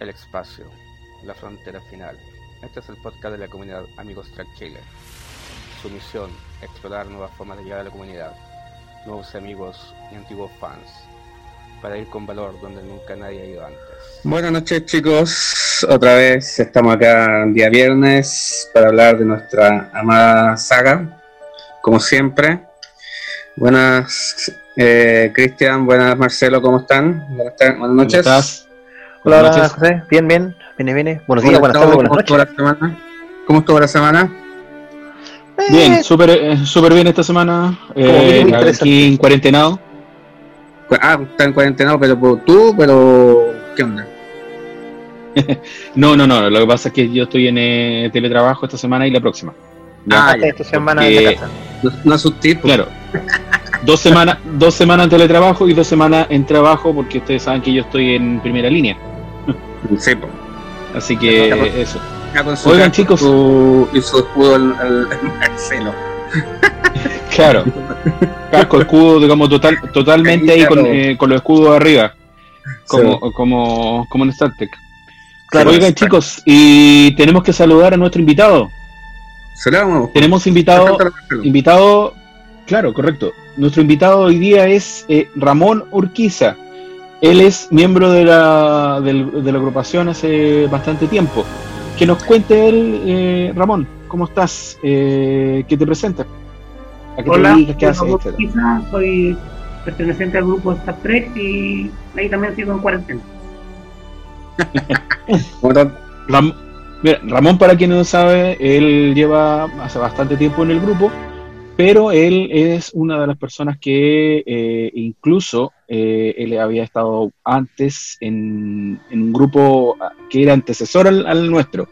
el espacio, la frontera final. Este es el podcast de la comunidad Amigos Track Chile. Su misión, explorar nuevas formas de llegar a la comunidad, nuevos amigos y antiguos fans, para ir con valor donde nunca nadie ha ido antes. Buenas noches chicos, otra vez estamos acá el día viernes para hablar de nuestra amada saga, como siempre. Buenas eh, Cristian, buenas Marcelo, ¿cómo están? Buenas, buenas noches. ¿Cómo estás? Hola, Buenas hola, noches. José. Bien, bien. Viene, viene. Buenos ¿Cómo días, buenas tardes, buenas ¿Cómo estuvo noches. la semana? ¿Cómo estuvo la semana? Bien, Eh, súper eh, súper bien esta semana. Eh, aquí en cuarentenado. Cu- Ah, está en cuarentena, pero tú, pero ¿qué onda? No, no, no. Lo que pasa es que yo estoy en eh, teletrabajo esta semana y la próxima. Ah, ya. esta semana porque- en la casa. No, no asustes, pues. Claro. Dos semanas, dos semanas en teletrabajo y dos semanas en trabajo porque ustedes saben que yo estoy en primera línea. Sí, pues. Así que eso. Con su Oigan, chicos. su- y su escudo el Marcelo. Claro. Casco, escudo, digamos, total, totalmente ahí con, eh, con los escudos arriba. Como, como, como en Star Trek. Claro, Oigan, chicos, y tenemos que saludar a nuestro invitado. Saludamos. Tenemos invitado, invitado, claro, correcto. Nuestro invitado hoy día es eh, Ramón Urquiza. Él es miembro de la, del- de la agrupación hace bastante tiempo. Que nos cuente él, eh, Ramón, ¿cómo estás? Eh, ¿Qué te presenta? ¿A qué te Hola, dedicas? ¿Qué soy haces? Soy perteneciente al grupo Star Trek y ahí también sigo en cuarentena. Ram- mira, Ramón, para quien no sabe, él lleva hace bastante tiempo en el grupo, pero él es una de las personas que eh, incluso eh, él había estado antes en, en un grupo ah, que era antecesor al, al nuestro.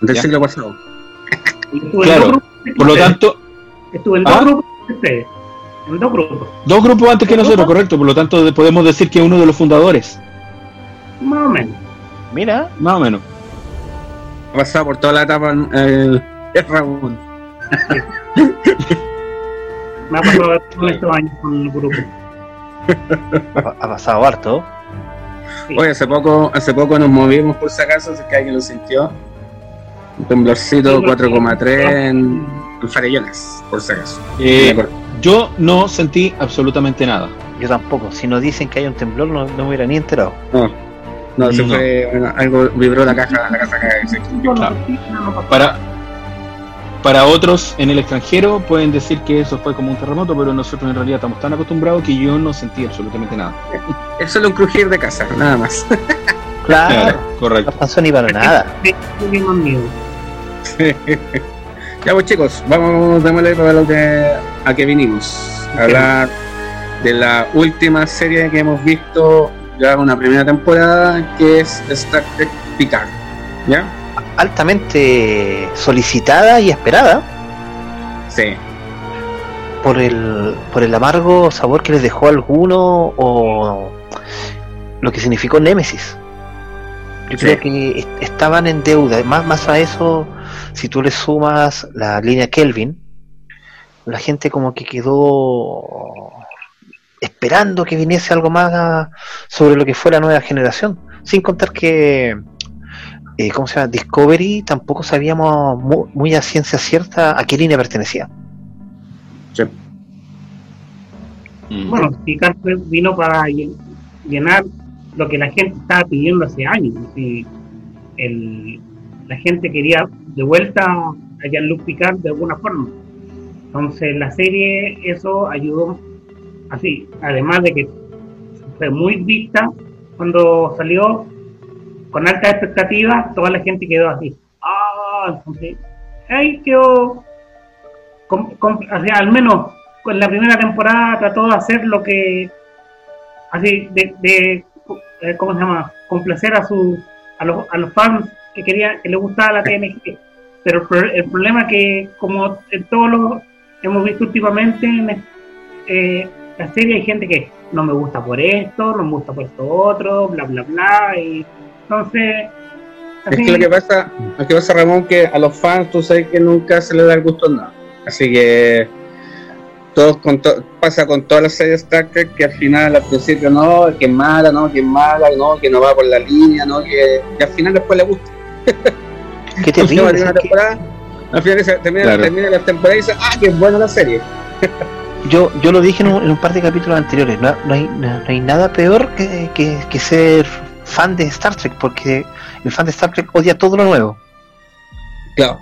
del Ya. siglo pasado. Y Estuve Claro, en dos grupos de Por lo tanto, estuve en ¿Ah? dos grupos de ustedes. En dos grupos, dos grupos antes que nosotros, correcto, por lo tanto de- podemos decir que es uno de los fundadores, más o menos. Mira, más o menos. Ha pasado por toda la etapa el, el Ramón. Me ha pasado estos años con el grupo. Ha, pasado harto. Sí. Oye, hace poco, hace poco nos movimos por si acaso, si es que alguien lo sintió. Un temblorcito 4,3 en, en Farellones, por si acaso. Eh, yo no sentí absolutamente nada. Yo tampoco. Si nos dicen que hay un temblor, no, no me hubiera ni enterado. No, no, se No. fue, bueno, algo vibró la caja, la casa que se claro. Para, para otros en el extranjero pueden decir que eso fue como un terremoto, pero nosotros en realidad estamos tan acostumbrados que yo no sentí absolutamente nada. Es solo un crujir de casa, nada más. Claro. No correcto. pasó ni para nada. Bien conmigo. ya pues chicos, vamos démosle para lo que a que vinimos. A hablar de la última serie que hemos visto ya una primera temporada que es Star Trek Picard. ¿Ya? Altamente solicitada y esperada Sí. por el, por el amargo sabor que les dejó alguno o lo que significó Némesis. Yo Sí. creo que est- estaban en deuda. Más, más a eso, si tú le sumas la línea Kelvin, la gente como que quedó esperando que viniese algo más sobre lo que fue la nueva generación. Sin contar que, eh, ¿cómo se llama? Discovery tampoco sabíamos mu- muy, a ciencia cierta a qué línea pertenecía. sí. Mm. Bueno, Picard vino para llen- llenar lo que la gente estaba pidiendo hace años. y el, la gente quería de vuelta a Jean-Luc Picard de alguna forma. Entonces la serie eso ayudó así, además de que fue muy vista cuando salió con altas expectativas, toda la gente quedó así. Ah, entonces, ahí quedó, al menos con la primera temporada trató de hacer lo que, así, de, de eh, ¿cómo se llama? Complacer a su, a los, a los fans que querían, que les gustaba la TNG. Pero el problema es que, como en todos los hemos visto últimamente en eh, la serie, hay gente que no me gusta por esto, no me gusta por esto otro, bla, bla, bla. Y entonces, Es así- que lo que pasa, lo que pasa Ramón, que a los fans tú sabes que nunca se les da el gusto en nada. Así que todos con to- pasa con todas las series de Star Trek que al final, al principio, no, que es mala, no, que es mala, no, que no va por la línea, no, que al final después le gusta. Qué terrible. temporada, al final se termina, Claro. termina la temporada y dice, ah, que es buena la serie. Yo, yo lo dije en un, en un par de capítulos anteriores, no, no hay, no, no hay nada peor que, que- que ser fan de Star Trek, porque el fan de Star Trek odia todo lo nuevo, Claro.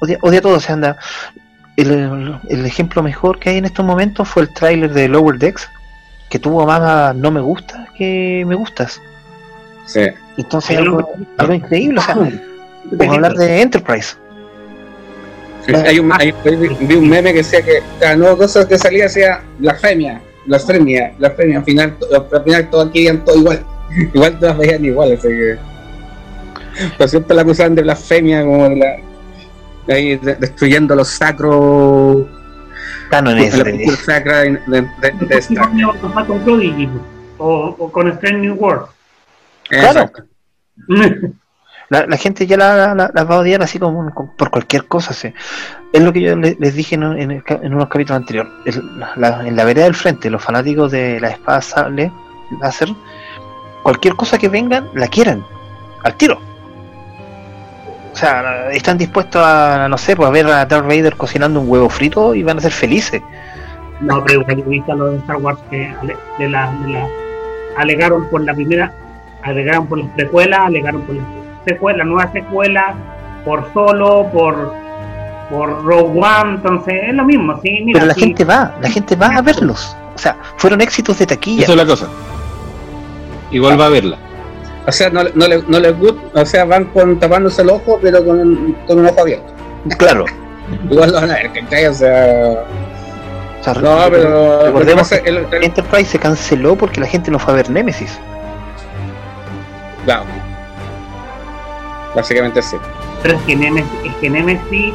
odia, odia todo, o sea, anda... El, el- ejemplo mejor que hay en estos momentos fue el tráiler de Lower Decks, que tuvo más no me gusta que me gustas. Sí. Entonces algo, algo increíble, o sea, vamos a hablar de Enterprise. Sí, Hay un, hay- vi un meme que decía que cada nueva cosa que salía decía blasfemia, blasfemia, blasfemia. Al final, al final todos querían todo igual. Igual todas veían igual, así que. Pero siempre la acusaban de blasfemia, como de la. Ahí de- destruyendo los sacros. Cánones la de- cultura sacra de, de, de- de con Prodigy pues, o, o con Strange New World. Claro. La, la gente ya la, la- la va a odiar así como, como por cualquier cosa. sí. Es lo que yo le- les dije en, en el en unos capítulos anteriores. El- en la vereda del frente, los fanáticos de la espada sable láser, cualquier cosa que vengan, la quieren. Al tiro. O sea, están dispuestos a, no sé, pues a ver a Darth Vader cocinando un huevo frito y van a ser felices. No, pero visto lo de Star Wars que ale- de la, de la- alegaron por la primera, alegaron por las precuelas, alegaron por las secuelas, nuevas secuelas, por solo, por por Rogue One, entonces es lo mismo, sí, mira, Pero la sí, gente va, la gente va a verlos. O sea, fueron éxitos de taquilla. Esa es la cosa. Igual va a verla. O sea, no, no, le- no les gusta, o sea, van con, tapándose el ojo, pero con, con un ojo abierto. Claro. Igual lo van a ver, ¿cachai? O sea. O sea, No, pero. recordemos que el- Enterprise se canceló porque la gente no fue a ver Nemesis. Claro. Básicamente sí. pero es que Nemesis, es que Nemesis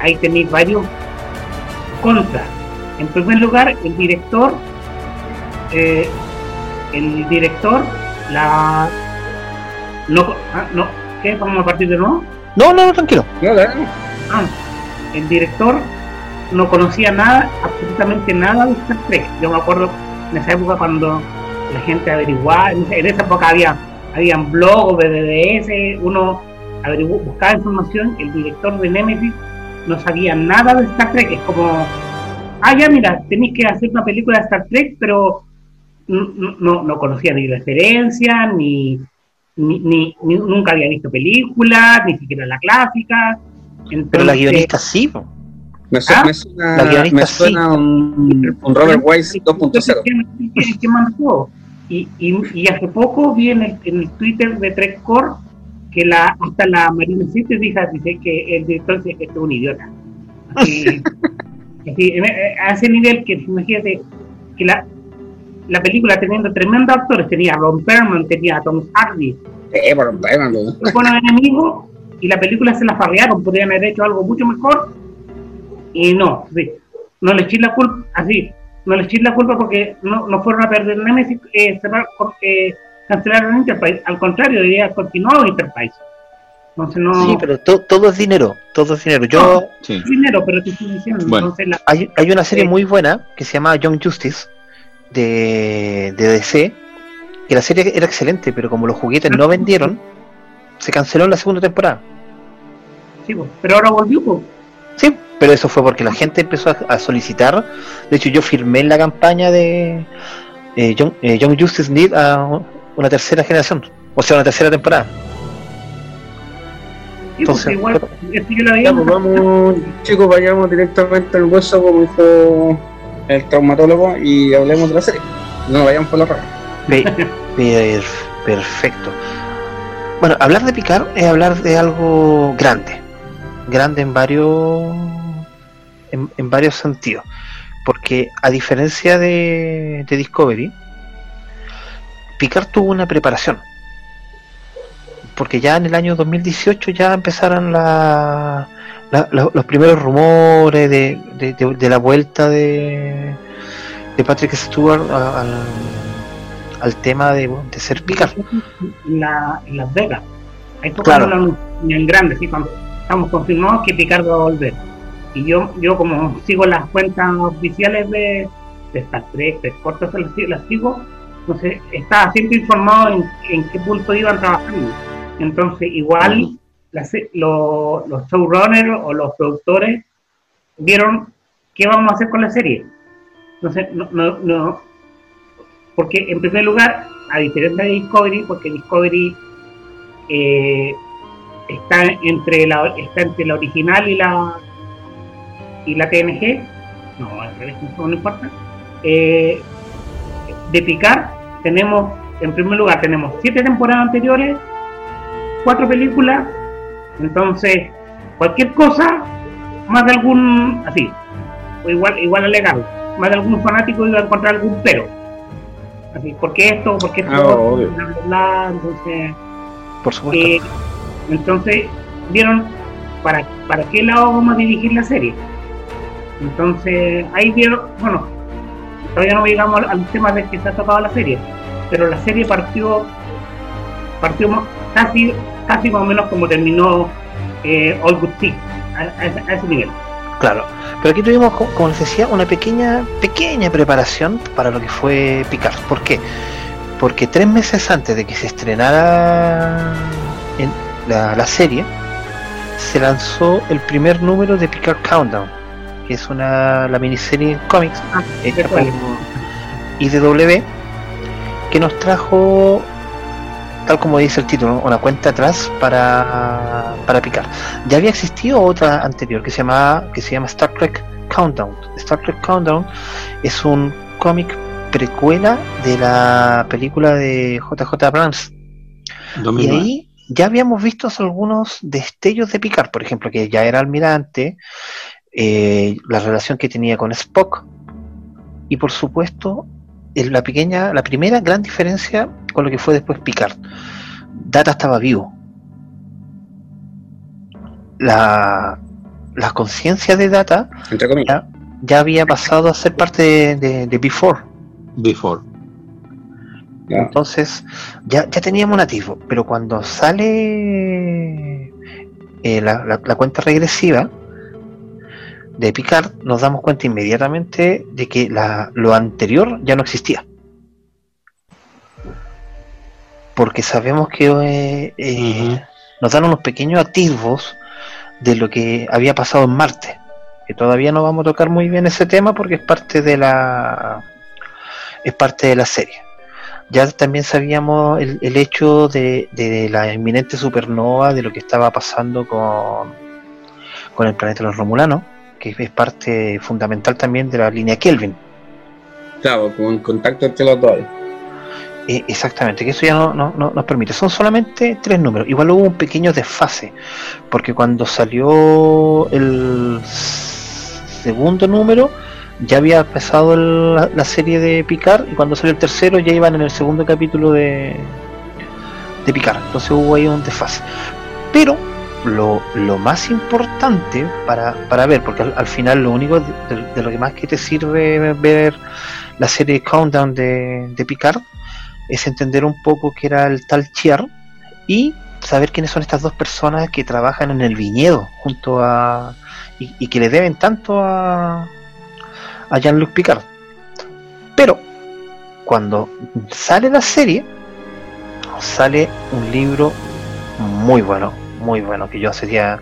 ahí tenéis varios contras. En primer lugar, el director, eh, el director, la no, ah, no, ¿qué? Vamos a partir de nuevo. No, no, no, tranquilo. No. Ah, el director no conocía nada, absolutamente nada de Star Trek. Yo me acuerdo en esa época cuando la gente averiguaba, en esa, época había habían blogs, BDDS, uno averiguó, buscaba información, el director de Nemesis no sabía nada de Star Trek, es como, ah, ya mira, tenéis que hacer una película de Star Trek, pero no, no, no conocía ni referencia, ni, ni, ni- ni- nunca había visto películas, ni siquiera la clásica. Pero la guionista sí. po. Me, su- ¿Ah? me suena, La guionista me sí. suena un, un Robert Wise 2.0. ¿Quién- quién- quién mandó? Y, y, y hace poco vi en el, en el Twitter de Trekcore que la, hasta la Marina City dice, dice que el director dice que este es un idiota. Así, así, en- eh, a ese nivel que imagínate que la, la película teniendo tremendos actores, tenía a Ron Perlman, tenía a Tom Hardy, Eh, un tema, ¿no? buenos enemigos, y la película se la farrearon, podrían haber hecho algo mucho mejor, y no, sí, no le eché la culpa, así, no le eché la culpa porque no, no fueron a perder Nemesis, eh, cerrar, eh, cancelaron Enterprise, al contrario, debería continuado Enterprise. Entonces no, Sí, pero to- todo es dinero. Todo es dinero. Yo. Sí. es dinero, pero te estoy diciendo, Bueno. entonces la, Hay, hay una serie muy buena que se llama Young Justice de, de DC. Que la serie era excelente, pero como los juguetes no vendieron, se canceló en la segunda temporada. sí, pues, pero ahora volvió. Sí, pero eso fue porque la gente empezó a, a solicitar. De hecho, yo firmé en la campaña de eh, Young, eh, Young Justice Need a una tercera generación, o sea, una tercera temporada. Sí, pues, Entonces, igual, es que yo la pues vamos, chicos, vayamos directamente al hueso, como dijo el traumatólogo, y hablemos de la serie. No vayamos por la rama. Pe- per- perfecto. Bueno, hablar de picar es hablar de algo grande. Grande en varios en, en varios sentidos. Porque a diferencia de, de Discovery, Picard tuvo una preparación. Porque ya en el año 2018 ya empezaron la- la- lo- los primeros rumores de, de- de- de la vuelta de, Patrick Stewart al, al tema de, ser Picard. en, la, en Las Vegas. Ahí Claro. lo en grande, sí, cuando estamos confirmados que Picard va a volver. y yo, yo como sigo las cuentas oficiales de, de Star Trek, de cortas las, las sigo, entonces estaba siempre informado en, en qué punto iban trabajando. Entonces, igual las- lo- los showrunners o los productores vieron qué vamos a hacer con la serie. Entonces, no, no, no, porque en primer lugar, a diferencia de Discovery, porque Discovery eh, está entre la está entre la original y la y la TNG, no, al revés, no, no importa. Eh, de Picard tenemos, en primer lugar, tenemos siete temporadas anteriores, cuatro películas, entonces cualquier cosa, más de algún, así, o igual, igual alegal, más de algún fanático iba a encontrar algún pero. Así, ¿por qué esto? ¿Por qué esto? Ah, obvio. Bla, bla, bla, entonces, Por supuesto. eh, entonces, vieron para, para qué lado vamos a dirigir la serie. Entonces, ahí vieron, bueno, todavía no llegamos al, al tema de que se ha tocado la serie, pero la serie partió, partió casi, casi más o menos como terminó eh, All Good Things, a, a ese- a ese nivel. Claro, pero aquí tuvimos, co- como les decía, una pequeña, pequeña preparación para lo que fue Picard. ¿Por qué? Porque tres meses antes de que se estrenara en la, la serie, se lanzó el primer número de Picard Countdown, que es una la miniserie en cómics Ah, hecha por. IDW, que nos trajo, tal como dice el título, una cuenta atrás para, para Picard. Ya había existido otra anterior que se llama, que se llama Star Trek Countdown. Star Trek Countdown es un cómic precuela de la película de JJ Abrams. Y 2009. ahí ya habíamos visto algunos destellos de Picard, por ejemplo, que ya era almirante, eh, la relación que tenía con Spock, y por supuesto, la pequeña, la primera gran diferencia con lo que fue después Picard. Data estaba vivo. La, la conciencia de Data Entre comillas. ya, ya había pasado a ser parte de, de, de Before. Before. Ya. Entonces, ya, ya teníamos un atisbo, pero cuando sale eh, la, la- la cuenta regresiva de Picard, nos damos cuenta inmediatamente de que la- lo anterior ya no existía. Porque sabemos que eh, eh, nos dan unos pequeños atisbos de lo que había pasado en Marte. Que todavía no vamos a tocar muy bien ese tema porque es parte de la es parte de la serie. Ya también sabíamos el, el hecho de, de la inminente supernova, de lo que estaba pasando con, con el planeta de los Romulanos, que es parte fundamental también de la línea Kelvin. Claro, con contacto entre los dos. Eh, exactamente, que eso ya no, no- no nos permite. Son solamente tres números. Igual hubo un pequeño desfase, porque cuando salió el segundo número ya había empezado el- la, serie de Picard y cuando salió el tercero ya iban en el segundo capítulo de, de Picard. Entonces hubo ahí un desfase. Pero lo, más importante para, para ver, porque al, al final lo único de, de- de lo que más que te sirve ver la serie Countdown de, de Picard es entender un poco que era el tal Chiar y saber quiénes son estas dos personas que trabajan en el viñedo junto a y, y que le deben tanto a a Jean-Luc Picard. Pero cuando sale la serie sale un libro muy bueno, muy bueno que yo hace ya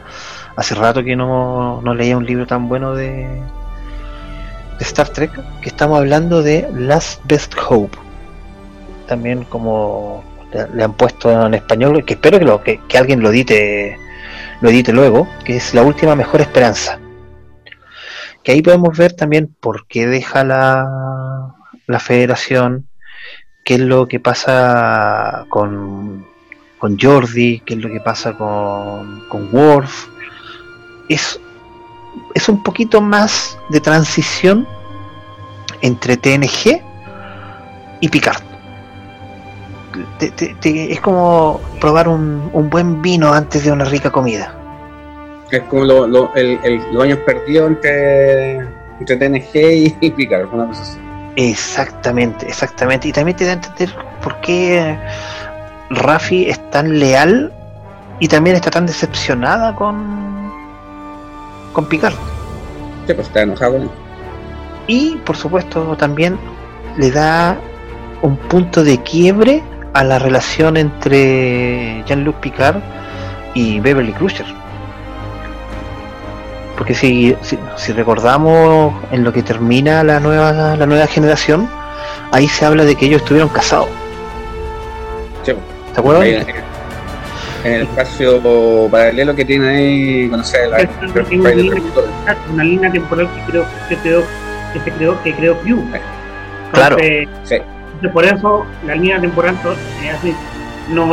hace rato que no, no leía un libro tan bueno de de Star Trek que estamos hablando de Last Best Hope también como le, han puesto en español, que espero que, lo, que, que alguien lo edite, lo edite luego, que es la última mejor esperanza. Que ahí podemos ver también por qué deja la, la federación, qué es lo que pasa con, con Jordi, qué es lo que pasa con, con Worf. Es, es un poquito más de transición entre TNG y Picard te- te- te- es como probar un, un buen vino antes de una rica comida. Es como lo- lo- el, el- los años perdidos entre, entre TNG y Picard, una cosa así. Exactamente, exactamente. Y también te da a entender por qué Rafi es tan leal y también está tan decepcionada con, con Picard. Sí, pues está enojado. Y por supuesto también le da un punto de quiebre a la relación entre Jean-Luc Picard y Beverly Crusher. Porque si, si, si recordamos en lo que termina la nueva, la nueva generación, ahí se habla de que ellos estuvieron casados. Sí, ¿Te acuerdas? en, en el espacio paralelo que tiene ahí, sé, la, una línea, una línea temporal que creo que creó que se creó que creó Q. Claro. Entonces, Sí. Entonces, por eso la línea temporal es así. No,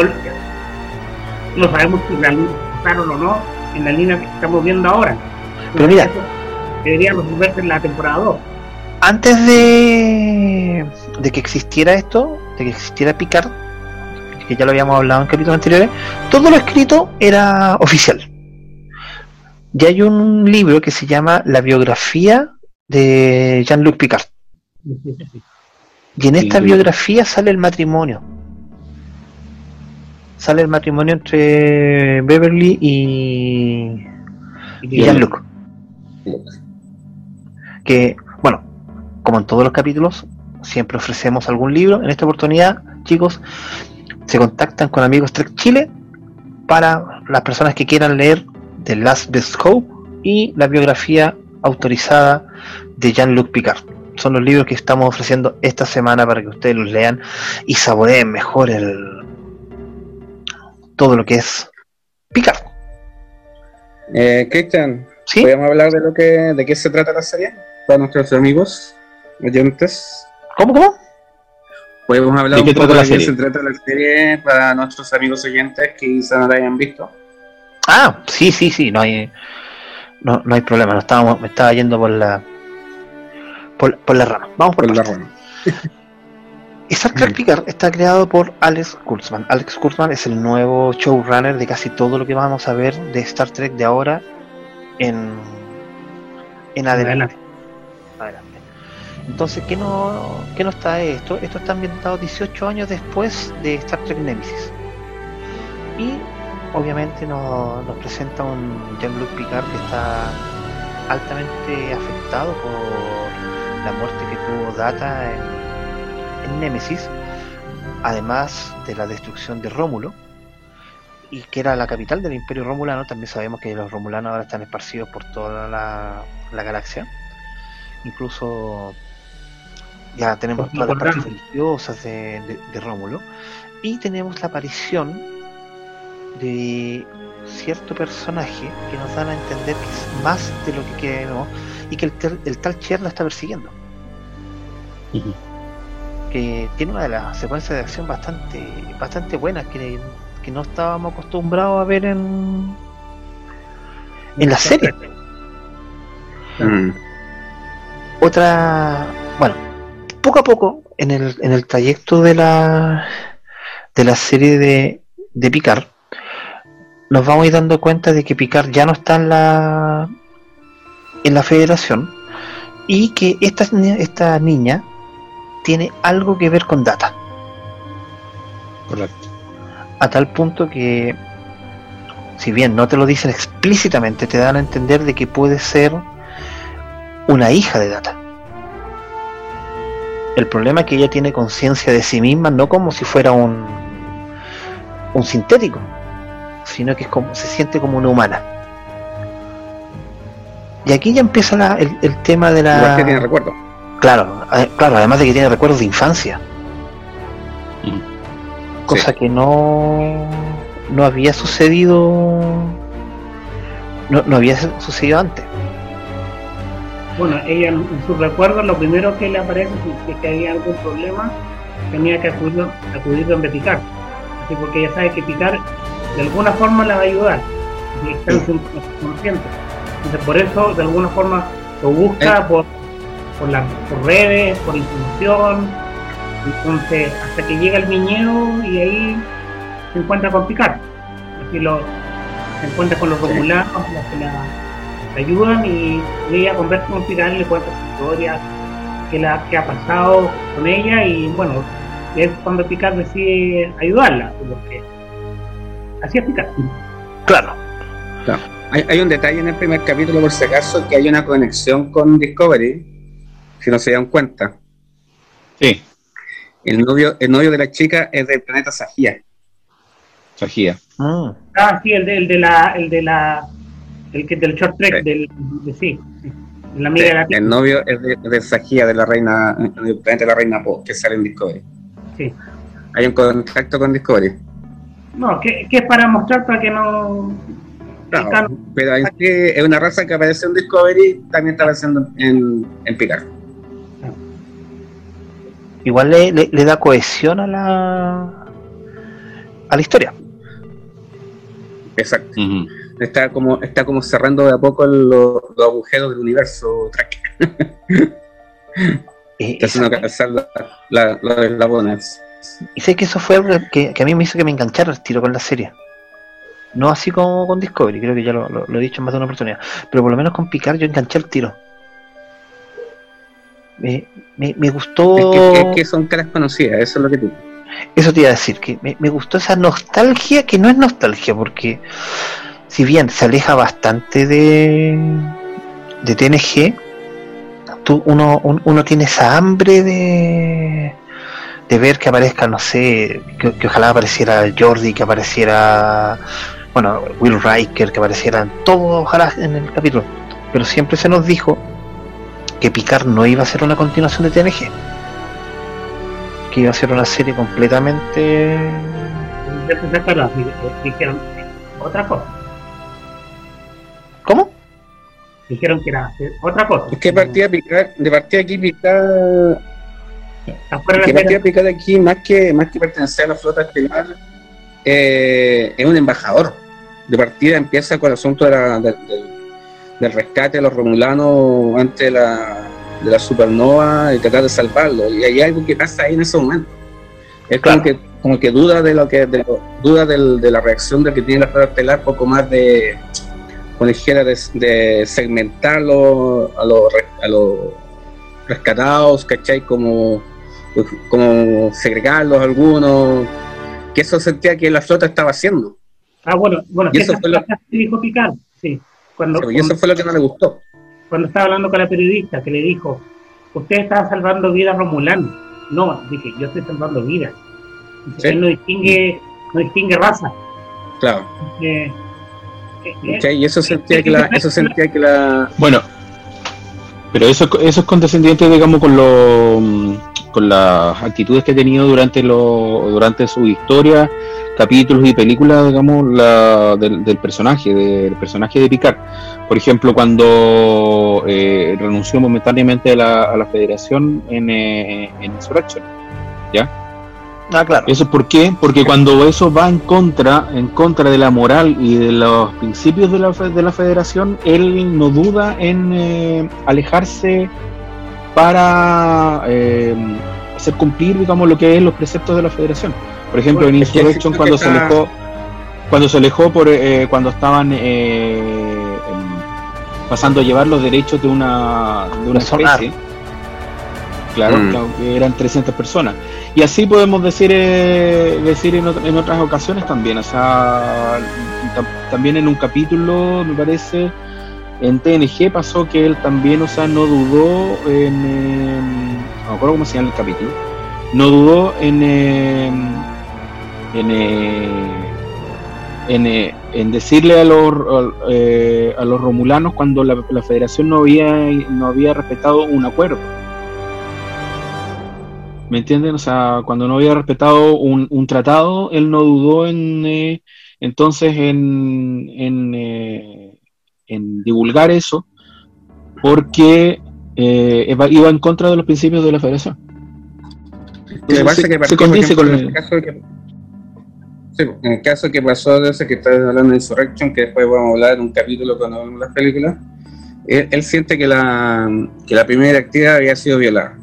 no sabemos si realmente pasaron o no en la línea que estamos viendo ahora. Pero mira. Debería resolverse en la temporada 2. Antes de, de que existiera esto, de que existiera Picard, que ya lo habíamos hablado en capítulos anteriores, todo lo escrito era oficial. Y hay un libro que se llama La biografía de Jean-Luc Picard. Y en esta Sí. biografía sale el matrimonio. Sale el matrimonio entre Beverly y, y Jean-Luc. Que, bueno, como en todos los capítulos, siempre ofrecemos algún libro. En esta oportunidad, chicos, se contactan con Amigos Trek Chile para las personas que quieran leer The Last Best Hope y la biografía autorizada de Jean-Luc Picard. Son los libros que estamos ofreciendo esta semana para que ustedes los lean y saboreen mejor el todo lo que es Picard. Eh, Cristian, ¿Sí? ¿podemos hablar de lo que de qué se trata la serie? Para nuestros amigos oyentes. ¿Cómo, cómo? ¿Podemos hablar ¿De un qué poco trata la de qué serie? se trata la serie para nuestros amigos oyentes que quizá no la hayan visto? Ah, sí, sí, sí, no hay no, no hay problema, no estábamos, me estaba yendo por la por, por la rama. Vamos por, Por la rama. Star Trek Mm. Picard está creado por Alex Kurtzman. Alex Kurtzman es el nuevo showrunner de casi todo lo que vamos a ver de Star Trek de ahora en, en adelante. Adelante. Entonces, ¿qué no, ¿qué no está esto? Esto está ambientado 18 años después de Star Trek Nemesis. Y obviamente nos, nos presenta un Jean-Luc Picard que está altamente afectado por la muerte que tuvo Data en, en Nemesis, además de la destrucción de Rómulo, y que era la capital del Imperio Romulano. También sabemos que los Romulanos ahora están esparcidos por toda la, la galaxia. Incluso ya tenemos Por todas las partes religiosas de, de- de Rómulo. Y tenemos la aparición de cierto personaje que nos dan a entender que es más de lo que queremos y que el, el tal Cher la está persiguiendo. Que tiene una de las secuencias de acción bastante, bastante buenas que, que no estábamos acostumbrados a ver en, en la serie. Mm. Otra, bueno, poco a poco en el, en el trayecto de la de la serie de, de Picard, nos vamos a ir dando cuenta de que Picard ya no está en la en la Federación y que esta, esta niña tiene algo que ver con Data, Correcto. a tal punto que si bien no te lo dicen explícitamente, te dan a entender de que puede ser una hija de Data. El problema es que ella tiene conciencia de sí misma, no como si fuera un, un sintético, sino que es como, se siente como una humana. Y aquí ya empieza la- el, el tema de la... Igual que tiene recuerdo. Claro, a- claro, además de que tiene recuerdos de infancia. Mm. Cosa que no, no había sucedido. No, no había su- sucedido antes. Bueno, ella en sus recuerdos lo primero que le aparece si es que había algún problema, tenía que acudir, acudir donde Picar. Así porque ella sabe que Picar de alguna forma la va a ayudar. Y está en su consciente. Entonces por eso de alguna forma lo busca por, por, la- por redes, por información. Entonces hasta que llega el viñedo y ahí se encuentra con Picar. Así lo se encuentra con los romulanos, los que la la ayudan y, y ella conversa con Pilar y le cuenta su historia, qué, la, qué ha pasado con ella y bueno, es cuando Picard decide ayudarla, porque así es Picard. Claro. Claro. Hay, hay un detalle en el primer capítulo, por si acaso, que hay una conexión con Discovery, si no se dan cuenta. Sí, El novio, el novio de la chica es del planeta Sajía. Sajía. Mm. Ah, sí, el de, el de la, el de la, el que del short track, Sí. del, de, sí, la amiga de la El novio es de, de Sajía, de la reina, del planeta de la reina Po, que sale en Discovery. sí. Hay un contacto con Discovery. No, que, que es para mostrar para que no, Claro. pero en sí es una raza que aparece en Discovery, también está apareciendo en, en Picard. Igual le, le- le da cohesión a la a la historia. Exacto. Está como, está como cerrando de a poco los, los agujeros del universo Trek. Eh, Está haciendo calzar la, la, los eslabones. Y sé que eso fue algo que, que a mí me hizo que me enganchara el tiro con la serie. No así como con Discovery, creo que ya lo, lo- lo he dicho en más de una oportunidad. Pero por lo menos con Picard yo enganché el tiro. Me, me, me gustó. Es que, es que son caras conocidas, eso es lo que tú. Eso te iba a decir, que me, me gustó esa nostalgia, que no es nostalgia, porque si bien se aleja bastante de, de TNG, tú, uno, un- uno tiene esa hambre de, de ver que aparezca, no sé, que, que ojalá apareciera Jordi, que apareciera, bueno, Will Riker, que aparecieran todos, ojalá en el capítulo. Pero siempre se nos dijo que Picard no iba a ser una continuación de TNG que iba a ser una serie completamente dijeron otra cosa, ¿cómo? dijeron que era otra cosa. Es que partida Picard, de partida aquí Picard, que la partida Picard aquí, más que, más que pertenecer a la flota estelar, eh, es un embajador. De partida empieza con el asunto de la- del- del, del rescate de los romulanos antes de la, de la supernova y tratar de salvarlo. Y hay algo que pasa ahí en ese momento. Es Claro. como que como que duda de lo que de lo- duda del- de la reacción de que tiene la flota estelar, poco más de como dijera de, de segmentarlo a los a los rescatados, ¿cachai? Como, como segregarlos algunos, que eso sentía que la flota estaba haciendo. Ah, bueno, bueno, Y que eso fue lo- dijo Picard, sí. Cuando, Y eso fue lo que no le gustó. cuando estaba hablando con la periodista, que le dijo, usted está salvando vidas romulanas. No, dije, yo estoy salvando vidas. Dice, Sí. Él no distingue, no distingue raza. Claro. Eh, eh, eh, ¿cachai? Y eso sentía que la, eso sentía que la, Bueno, pero eso, eso es condescendiente, digamos, con lo, mm, con las actitudes que ha tenido durante lo, durante su historia, capítulos y películas, digamos, la, del, personaje, del personaje de Picard. Por ejemplo, cuando eh, renunció momentáneamente a la, a la Federación en, eh, en Insurrection. Ah, claro. ¿Eso por qué? Porque cuando eso va en contra, en contra de la moral y de los principios de la, de la federación, él no duda en eh, alejarse para eh, hacer cumplir, digamos, lo que es los preceptos de la federación. Por ejemplo, en Es que Insurrection, cuando se alejó, cuando se alejó por eh, cuando estaban eh, pasando a llevar los derechos de una, de una especie. Claro, Mm. que eran 300 personas. Y así podemos decir eh, decir en, ot- en otras ocasiones también. O sea, tam- también en un capítulo, me parece, en TNG pasó que él también, o sea, no dudó en. eh, no me acuerdo cómo se llama el capítulo. No dudó en. eh, en. en, eh, en decirle a los, al- eh, a los romulanos cuando la, la federación no había, no había respetado un acuerdo. ¿Me entienden? O sea, cuando no había respetado un, un tratado, él no dudó en eh, entonces en, en, eh, en divulgar eso, porque eh, iba- en contra de los principios de la federación. pasa se- que se partió, por condice ejemplo, con el- el caso que Sí, en el caso que pasó de ese que está hablando de Insurrection, que después vamos a hablar en un capítulo cuando hablemos de las películas, él, él siente que la, que la primera actividad había sido violada.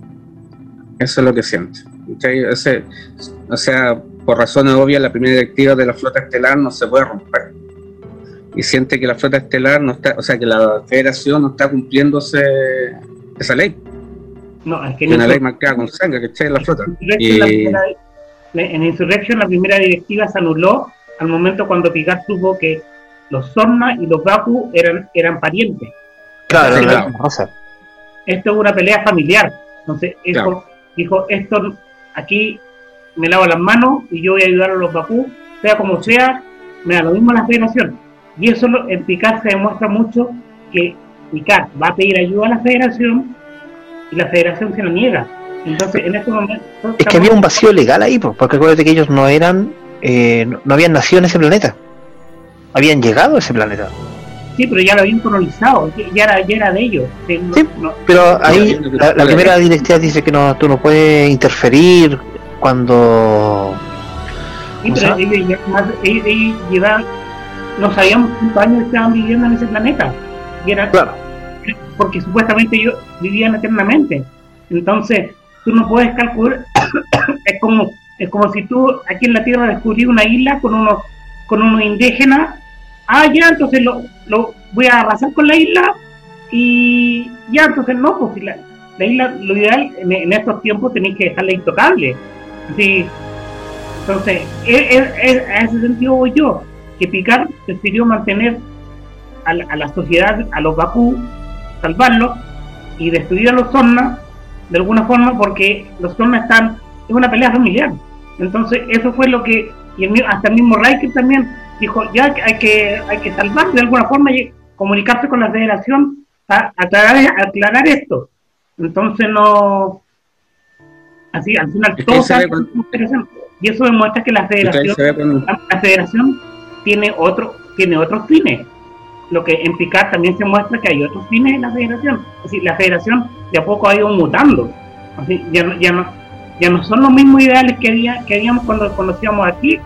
Eso es lo que siente. ¿cachai? Ese- o sea, por razones obvias, la primera directiva de la flota estelar no se puede romper. Y siente que la flota estelar no está, o sea, que la federación no está cumpliéndose esa ley. no, es que Que en una ley marcada con sangre, ¿cachai? La flota. La Y- primera- la- en Insurrection la primera directiva se anuló al momento cuando Picard tuvo que los Sorna y los Baku eran, eran parientes. Claro, la- claro. Rosa. Esto es una pelea familiar. Entonces, eso, Claro. Dijo, esto aquí me lavo las manos y yo voy a ayudar a los Bakú, sea como sea, me da lo mismo la federación. Y eso en Picard se demuestra mucho que Picard va a pedir ayuda a la federación y la federación se lo niega. Entonces, en este momento... Es que había un vacío legal ahí, po, porque acuérdate que ellos no eran, eh, no habían nacido en ese planeta. Habían llegado a ese planeta. Sí, pero ya lo habían colonizado, ya era, ya era de ellos. Sí, no- Sí. no- Pero ahí no, la, primera directiva dice que no, tú no puedes interferir cuando... sí, ¿Cómo pero ellos, ya- más- ellos- ellos llevaban- no sabíamos cuántos años estaban viviendo en ese planeta. Y era, Claro. porque supuestamente ellos vivían eternamente. Entonces, tú no puedes calcular, es como es como si tú aquí en la Tierra descubrís una isla con unos con unos indígenas, ah ya, entonces lo, lo voy a arrasar con la isla y ya, entonces no, pues la, la isla, lo ideal en, estos tiempos tenéis que dejarla intocable. Así, entonces, es, es- es- a ese sentido voy yo, que Picard prefirió mantener a la, a la sociedad, a los Bakú, salvarlos y destruir a los Sorna de alguna forma porque los Sorna están es una pelea familiar entonces eso fue lo que y el hasta el mismo Riker también dijo ya hay que hay que salvar de alguna forma y comunicarse con la federación a aclarar, aclarar esto. Entonces no así al final todo cuando- federación. y eso demuestra que la federación cuando- la, federación tiene otro tiene otros fines. Lo que en Picard también se muestra que hay otros fines en la federación. Es decir la federación de a poco ha ido mutando. Así, ya no, ya no ya no son los mismos ideales que había que habíamos cuando conocíamos aquí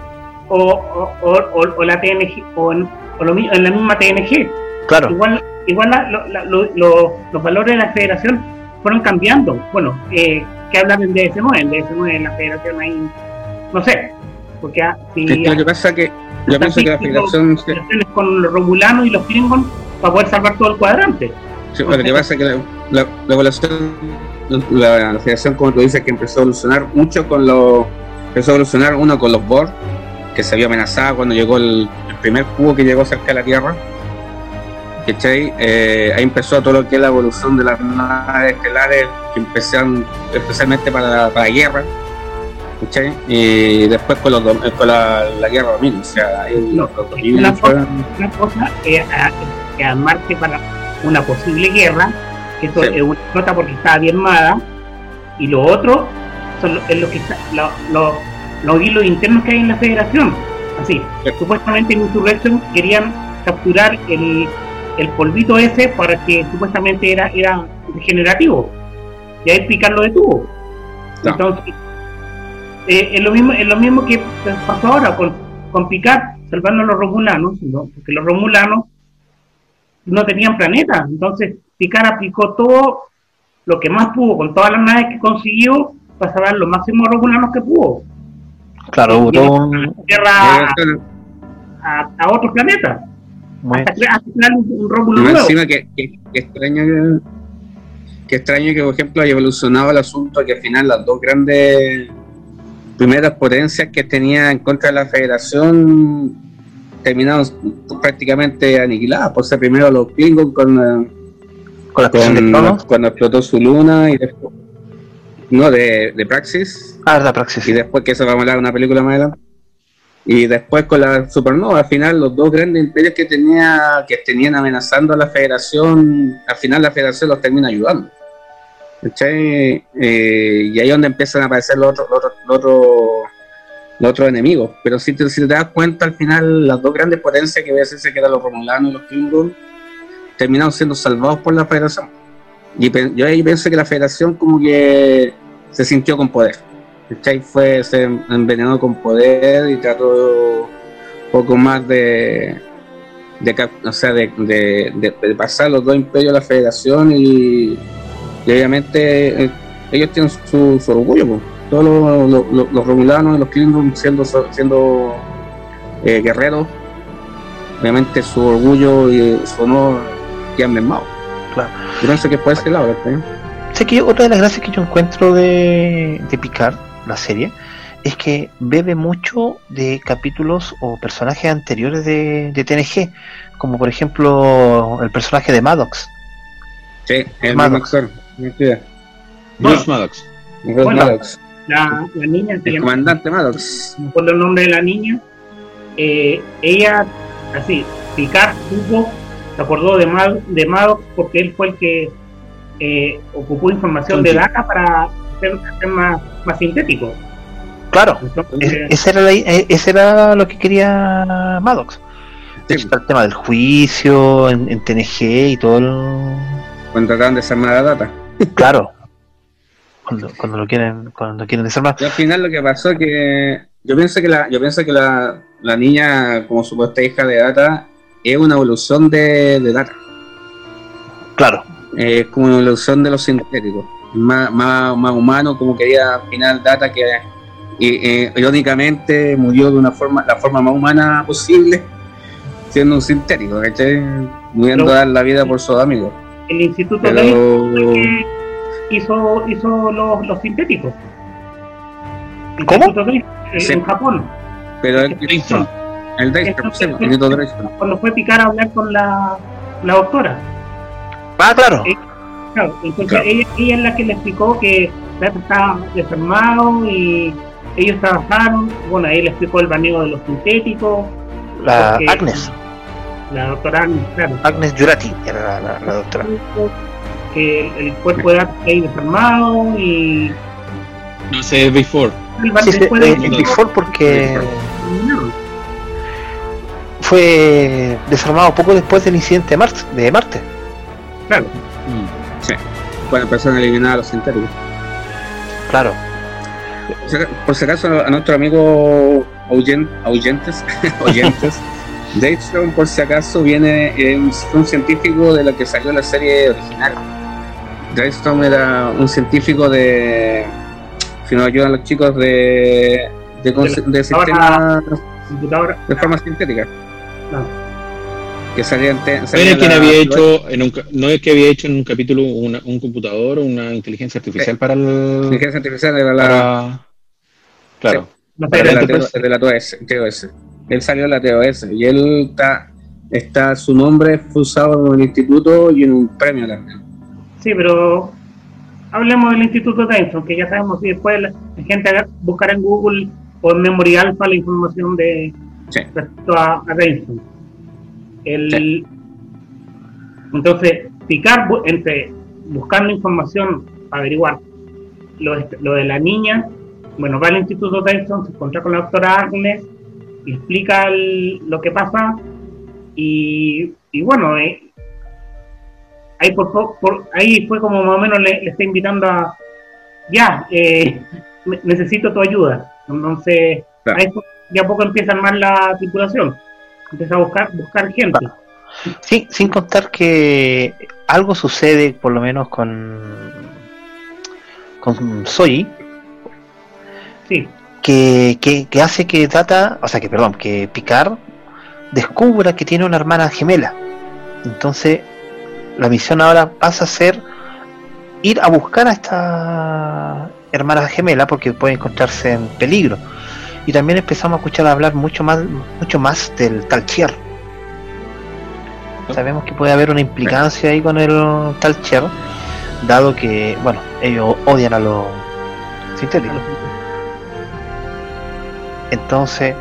o, o, o- o- la TNG o, en, o lo en la misma TNG Claro. igual igual la- lo- la- lo- lo- los valores de la federación fueron cambiando bueno eh, que hablan del DS9 el DS9 en la federación ahí no sé porque ah, si lo que pasa que yo pienso que la federación se- con los romulanos y los Klingons para poder salvar todo el cuadrante Sí, lo que pasa es que la, la, la la federación, como tú dices, que empezó a evolucionar mucho con los. Empezó a evolucionar uno con los Borg, que se vio amenazada cuando llegó el, el primer cubo que llegó cerca de la Tierra. ¿Cachai? Eh, ahí empezó todo lo que es la evolución de las naves estelares, que empezaron especialmente para, para la guerra. ¿Cachai? Y después con, los, dom- con la, la guerra dominion, o sea, ahí No, los dominion una fueron- una cosa es a- es armarse para una posible guerra, que eso Sí. es una nota porque está bien armada, y lo otro son es lo que está, lo- lo- los hilos internos que hay en la federación. Así, Sí. supuestamente en Insurrection querían capturar el, el polvito ese para que supuestamente era, era regenerativo, y ahí Picard lo detuvo. No. Entonces, eh, es, lo mismo, es lo mismo que pasó ahora con, con Picard salvando a los romulanos, ¿no? porque los romulanos no tenían planeta. Entonces, Picard aplicó todo lo que más pudo con todas las naves que consiguió para salvar los máximos romulanos que pudo. Claro, hubo todo a un... Tierra a, a otros planetas, hasta, cre- hasta crear un, un rómulo Más nuevo. encima que, que, que extraño que, que extraño que por ejemplo haya evolucionado el asunto que al final las dos grandes primeras potencias que tenía en contra de la federación terminaron prácticamente aniquiladas. Por ser primero los Klingons con, eh, con la con- cuando explotó su luna y después no de, de Praxis Praxis. y después que eso va a hablar una película más adelante. Y después con la supernova, al final los dos grandes imperios que tenía, que tenían amenazando a la federación, al final la federación los termina ayudando. Eh, y ahí es donde empiezan a aparecer los otros, los otros, enemigos. Pero si te, das cuenta, al final las dos grandes potencias que a veces se quedan los romulanos y los Klingons, terminaron siendo salvados por la federación. Y yo ahí pienso que la federación como que se sintió con poder. ¿Cachai? Fue, se envenenó con poder y trató un poco más de, o sea, de, de- de- de pasar los dos imperios a la federación y, y obviamente eh, ellos tienen su, su orgullo, pues. todos los, los- los- los romulanos y los Klingons siendo, siendo eh, guerreros, obviamente su orgullo y su honor quedan mermados. Claro. Yo pienso que puede ser lado, ¿verdad? Sé que otra de las gracias que yo encuentro de, de Picard, la serie, es que bebe mucho de capítulos o personajes anteriores de, de TNG, como por ejemplo el personaje de Maddox. Sí, el Maddox. Bruce Maddox. Bruce Bueno. Maddox. La, la niña El comandante Maddox. no me acuerdo el nombre de la niña, eh, ella, así, Picard supo, se acordó de, Mad, de Maddox porque él fue el que eh, ocupó información de data para hacer más, más sintético. Claro, Entonces, es- ese era, la- eh, ese era lo que quería Maddox. Sí, está el tema del juicio en, en TNG y todo el... cuando trataban de desarmar la data. Claro. Cuando, cuando lo quieren, cuando quieren desarmar. Y al final lo que pasó es que yo pienso que la, yo pienso que la, la niña como supuesta hija de Data es una evolución de, de Data. Claro, Es como una evolución de los sintéticos. Más, más, más humano, como quería al final Data que y, eh, irónicamente murió de una forma, la forma más humana posible, siendo un sintético, ¿cachai? Muriendo a dar la vida por sus amigos. el Instituto de Pero que hizo, hizo los, los sintéticos. El ¿Cómo? Dai- en, Sí. en Japón. pero el, el sí, el Daystrom. Cuando fue Picar a hablar con la, la doctora. ah, claro, Eh, Claro, entonces Claro. Ella, ella es la que le explicó que estaba desarmado y ellos trabajaron. Bueno, ahí le explicó el baneo de los sintéticos. la porque- Agnes, La doctora Agnes, claro. Agnes Jurati era la, la- la doctora. Que el, el cuerpo de está ahí desarmado y. No sé, Before. Sí, sí, de- eh, en Big Four porque terminaron. fue desarmado poco después del incidente de Marte. De Marte. Claro. Mm. Cuando empezaron a eliminar a los sintéticos. Claro, Por si- Por si acaso a nuestro amigo Oyen- Oyentes, oyentes, Daystrom por si acaso viene eh, un, científico de lo que salió la serie original. Daystrom era un científico de si nos ayudan los chicos de de, de sistemas Computadora. de forma sintética No. Que salían salían era quien la- había hecho en un, no es que había hecho en un capítulo una- un computador o una inteligencia artificial para la el inteligencia artificial era la para claro No de sé, la, de la TOS, TOS. Él salió de la TOS y él está, está su nombre fue usado en el instituto y en un premio también. Sí, pero hablemos del Instituto Tyson, que ya sabemos si después la, la gente buscará en Google o en Memory Alpha la información de Sí. respecto a, a Tyson. El, Sí. Entonces, picar entre buscando información averiguar lo, de- lo de la niña, bueno, va al Instituto Tyson, se encuentra con la doctora Agnes, explica el- lo que pasa y, y bueno, eh, ahí por, po- por- ahí fue como más o menos le, le está invitando a ya eh, ne- necesito tu ayuda entonces Claro. ahí fue- de a poco empieza a armar la tripulación empieza a buscar buscar gente Sí, sin contar que algo sucede, por lo menos con con Soy, sí que, que, que hace que Data, o sea que perdón, que Picard descubra que tiene una hermana gemela. Entonces, la misión ahora pasa a ser ir a buscar a esta hermana gemela porque puede encontrarse en peligro. Y también empezamos a escuchar hablar mucho más, mucho más del Talchier. Sabemos que puede haber una implicancia ahí con el Talchier, dado que, bueno, ellos odian a los sintéticos. Entonces,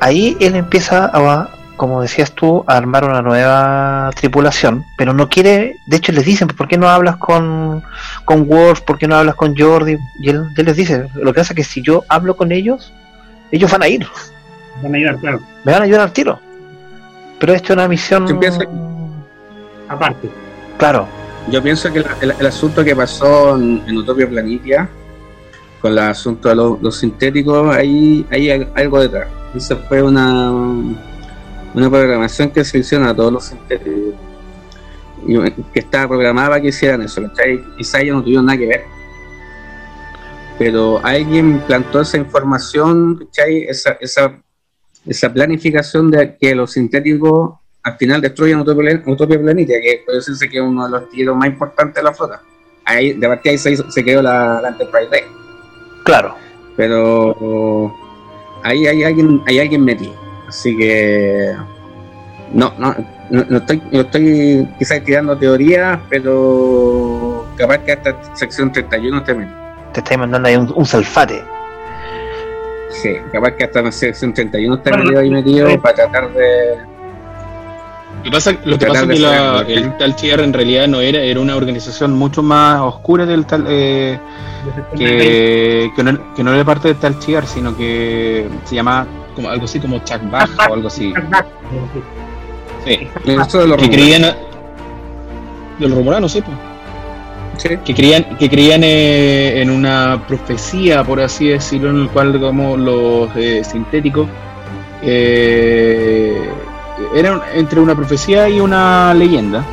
ahí él empieza a, como decías tú, a armar una nueva tripulación, pero no quiere, de hecho les dicen, ¿por qué no hablas con, con Worf? ¿Por qué no hablas con Jordi? Y él, él les dice, lo que pasa es que si yo hablo con ellos, ellos van a ir, van a ayudar claro me van a ayudar al tiro. Pero esto es una misión... Yo pienso- aparte Claro, Yo pienso que la- el, el asunto que pasó en, en Utopia Planitia, con el asunto de los, los sintéticos, ahí hay al- algo detrás. Esa fue una, una programación que se hicieron a todos los sintéticos. Y, eh, que estaba programada para que hicieran eso. ¿cachai? Quizá ellos no tuvieron nada que ver. Pero alguien plantó esa información. Esa, esa, esa planificación de que los sintéticos al final destruyen Utopia, Planitia, que puede decirse que es uno de los tiros más importantes de la flota. Ahí, de partida ahí se, hizo- se creó la, la Enterprise D. claro. Pero ahí hay alguien, hay alguien metido. Así que no, no, no, estoy, no estoy quizás tirando teorías, pero capaz que hasta sección 31 te mete. Te estáis mandando ahí un, un salfate. Sí, capaz que hasta la sección 31 está metido ahí metido para tratar de. Lo que pasa, lo que pasa es que la- el Tal Shiar en realidad no era, era una organización mucho más oscura del Tal. eh, que, que, no, que no era parte del Tal Shiar, sino que se llama como algo así como Chuck Bach o algo así. Sí. Esto de los Que rumores. creían. De los romulanos, sí, pues. Sí. que creían que creían eh, en una profecía por así decirlo en el cual digamos los eh, sintéticos eh, eran entre una profecía y una leyenda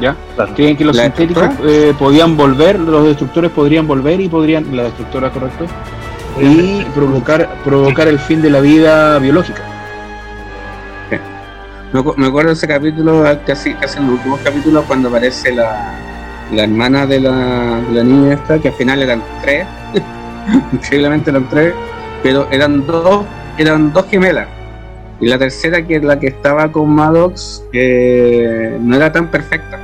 ya creían que los ¿La sintéticos eh, podían volver los destructores podrían volver y podrían la destructora correcto y provocar provocar el fin de la vida biológica. Me acuerdo de ese capítulo, casi, casi en los últimos capítulos, cuando aparece la, la hermana de la, de la niña esta, que al final eran tres, increíblemente eran tres, pero eran dos, eran dos gemelas. Y la tercera, que es la que estaba con Maddox, eh, no era tan perfecta.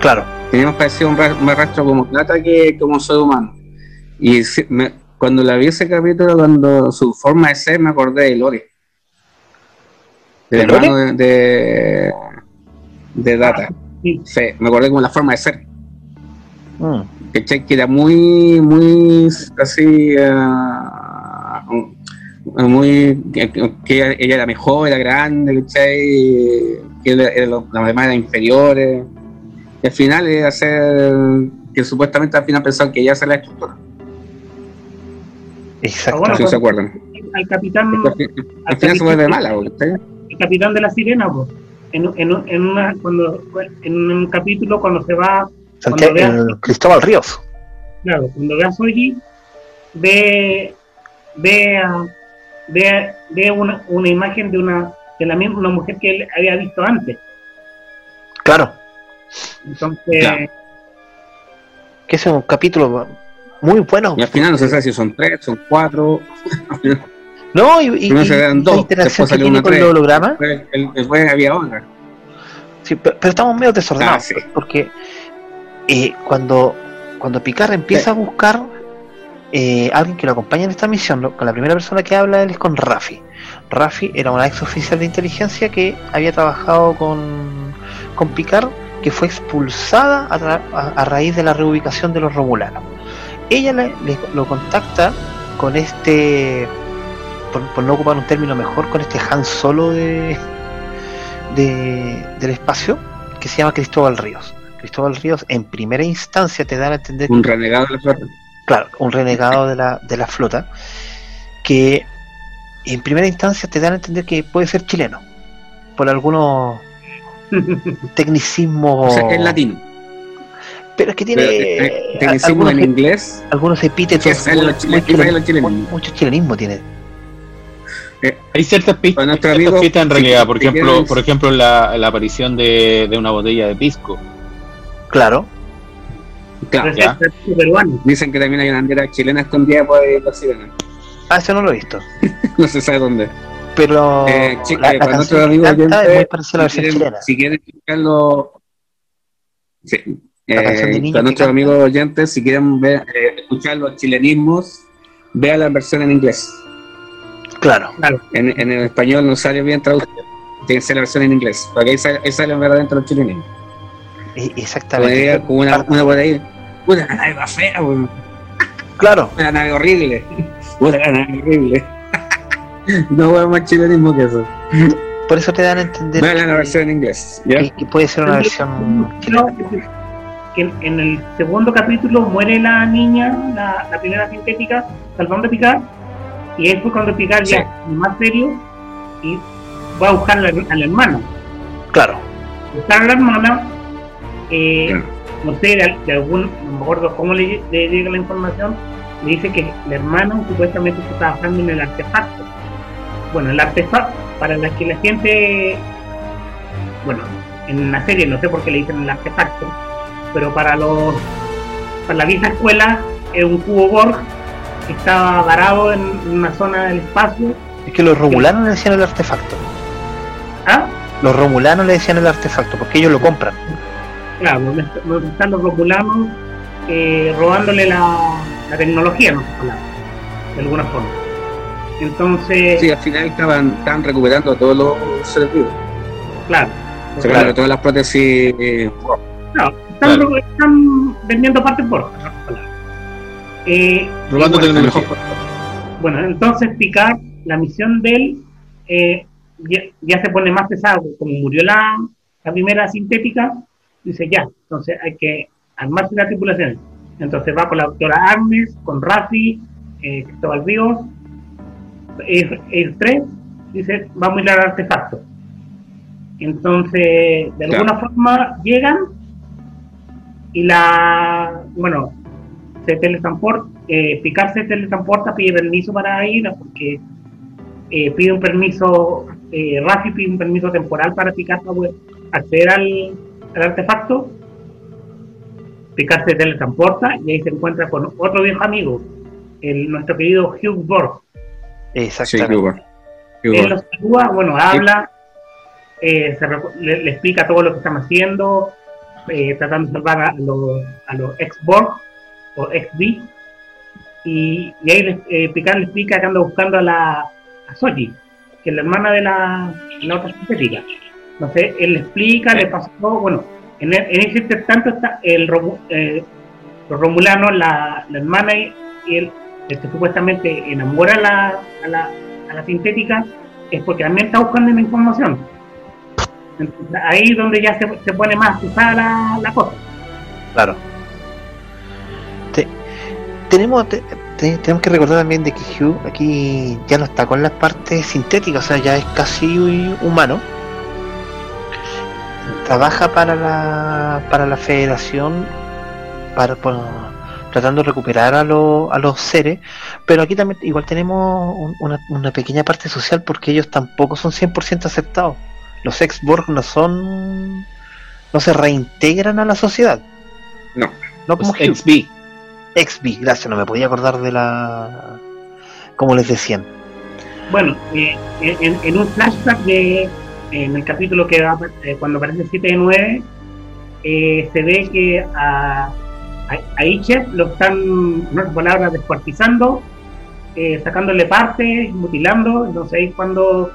Claro. Teníamos parecido un, más rastro como plata que como ser humano. Y si- me- cuando la vi ese capítulo, cuando su forma de ser, me acordé de. Del ¿De hermano de, de, de Data. sí. Sí, me acordé como la forma de ser. Mm. Que era muy, muy así. ah, muy. Que, que ella, era mejor, era grande, ¿cachai? Que era, era lo- las demás eran inferiores. Y al final era ser. Que supuestamente al final pensaban que ella era la estructura. Exacto. Bueno, si se acuerdan. Al capitán, Al al final se vuelve mala, ¿cachai? el capitán de la sirena, pues, en, en, en, una, cuando, en un capítulo cuando se va, Santiago- cuando el Cristóbal Ríos. claro, cuando ve a Soji, ve, ve, a- ve, ve una, una imagen de una de la misma una mujer que él había visto antes. Claro. Entonces, Claro. Que ese es un capítulo muy bueno. Y al final no se sabe si son tres, son cuatro. No, y, y, se dan y dos, la interacción después que tiene el holograma. Después, el- después había otra. Sí, pero, pero estamos medio desordenados. Ah, sí. Porque eh, cuando, cuando Picard empieza a buscar eh, alguien que lo acompañe en esta misión, lo- con la primera persona que habla él es con Rafi. Rafi era una ex oficial de inteligencia que había trabajado con, con Picard, que fue expulsada a, tra- a- a raíz de la reubicación de los Romulanos. Ella le- le- lo contacta con este, por, por no ocupar un término mejor, con este Han Solo de, de- del espacio que se llama Cristóbal Ríos. Cristóbal Ríos en primera instancia te dan a entender Un renegado de la flota. claro, un renegado de la, de la flota, que en primera instancia te dan a entender que puede ser chileno, por algunos tecnicismos, O sea, es latino. pero es que tiene Pero, eh, eh, tecnicismo algunos, en inglés. algunos epítetos, mucho chilenismo tiene. Hay ciertas pistas, hay ciertas amigo, pistas en si- realidad por si ejemplo quieres- por ejemplo la, la aparición de, de una botella de pisco Claro, Claro, ya. dicen que también hay una bandera chilena escondida por ahí en la sirena. ah, eso no lo he visto, No se sabe dónde. pero Eh, chi- la, eh, la para nuestros amigos oyentes, si quieren, si sí. Eh, para nuestros amigos oyentes, si quieren ver, eh, escuchar los chilenismos, vean la versión en inglés. Claro, En, en el español no sale bien traducido. Tiene que ser la versión en inglés, porque ahí, sale- ahí salen verdaderamente los chilenismos. e- exactamente. como una, una por ahí, una nave más fea, weón. Claro, una nave horrible, una nave horrible. no hubo más chilenismo que eso. por eso te dan a entender la que- versión en inglés. ¿ya? que, que puede ser una versión Creo que en, en el segundo capítulo muere la niña, la, la primera sintética, salvando a Picard, y ahí fue cuando Picard ya es más serio y va a buscar a la, a la hermana. claro. Buscar a la hermana, eh, no sé, de, de algún, no me acuerdo cómo le, le llega la información, le dice que la hermana supuestamente está trabajando en el artefacto. Bueno, el artefacto, para la que la gente, bueno, en la serie no sé por qué le dicen el artefacto, pero para los para la vieja escuela es un cubo Borg estaba varado en una zona del espacio. Es que los romulanos le decían el artefacto. ¿Ah? Los romulanos le decían el artefacto, porque ellos lo compran. Claro, donde están los romulanos eh, robándole la, la tecnología, no de alguna forma. Entonces, Sí, al final estaban, estaban recuperando todos los seres vivos. claro, Sacaron todas las prótesis. eh, no, están, Claro. están vendiendo partes por otras. Eh, Robando bueno, tecnología. Bueno, entonces Picard, la misión de él eh, ya, ya se pone más pesada, como murió la, la primera sintética, dice ya, entonces hay que armarse la tripulación. Entonces va con la doctora Agnes, con Rafi, eh, Cristóbal Ríos, el, el 3, dice vamos a ir al artefacto. Entonces, de alguna forma llegan y la, bueno, se teletransporta, eh, Picard se teletransporta, pide permiso para ir, porque eh, pide un permiso, eh, Rafi pide un permiso temporal para Picard para poder acceder al, al artefacto. Picard se teletransporta y ahí se encuentra con otro viejo amigo, el, nuestro querido Hugh Borg. Sí, Exactamente. Cuba. Él los saluda, bueno, habla, eh, se le explica todo lo que están haciendo, eh, tratando de salvar a los, a los ex-Borg o ex-B. Y, y ahí eh, Picard le explica que anda buscando a la a Soji, que es la hermana de la, la otra sintética. Entonces él le explica, le pasó, bueno, en, e- en ese tanto está el eh, los romulanos, la, la hermana y, y él, el que supuestamente enamora a la, a la, a la sintética, es porque también está buscando la información. Entonces, ahí es donde ya se, se pone más pesada la, la cosa. Claro. Te- tenemos, te- te- tenemos que recordar también de que Hugh aquí ya no está con la parte sintética, o sea, ya es casi humano. Trabaja para la, para la federación, para, por- tratando de recuperar a, los a los seres, pero aquí también igual tenemos un- una, una pequeña parte social porque ellos tampoco son 100% aceptados. Los ex-Borg no son... no se reintegran a la sociedad. No. No como Los XB. XB, gracias, no me podía acordar de la. como les decían. Bueno, eh, en, en un flashback de en el capítulo que va, eh, cuando aparece el 7 de 9, eh, se ve que a, a, a Ichef lo están, en otras palabras, descuartizando, eh, sacándole partes, mutilando. Entonces ahí es cuando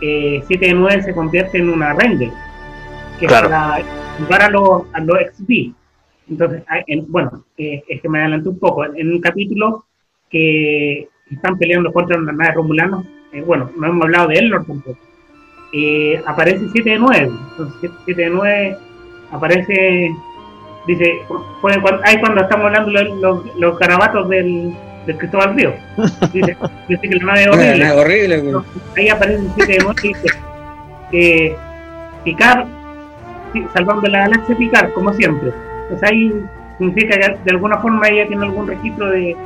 eh, 7 de 9 se convierte en una Ranger, que Claro. es para jugar a los, a los XP. Entonces, hay- en- bueno, eh, es que me adelanté un poco. En un capítulo que están peleando contra una nave romulana, eh, bueno, no hemos hablado de Elnor tampoco. Eh, aparece 7 de 9. Entonces, 7 de 9 aparece, dice, fue cuando, ahí cuando estamos hablando de los, los garabatos del, del Cristóbal Río. Dice, dice que la nave es horrible. Ahí aparece el 7 de 9 y dice que Picard, salvando la galaxia Picard, como siempre. Entonces ahí significa que de alguna forma ella tiene algún registro de,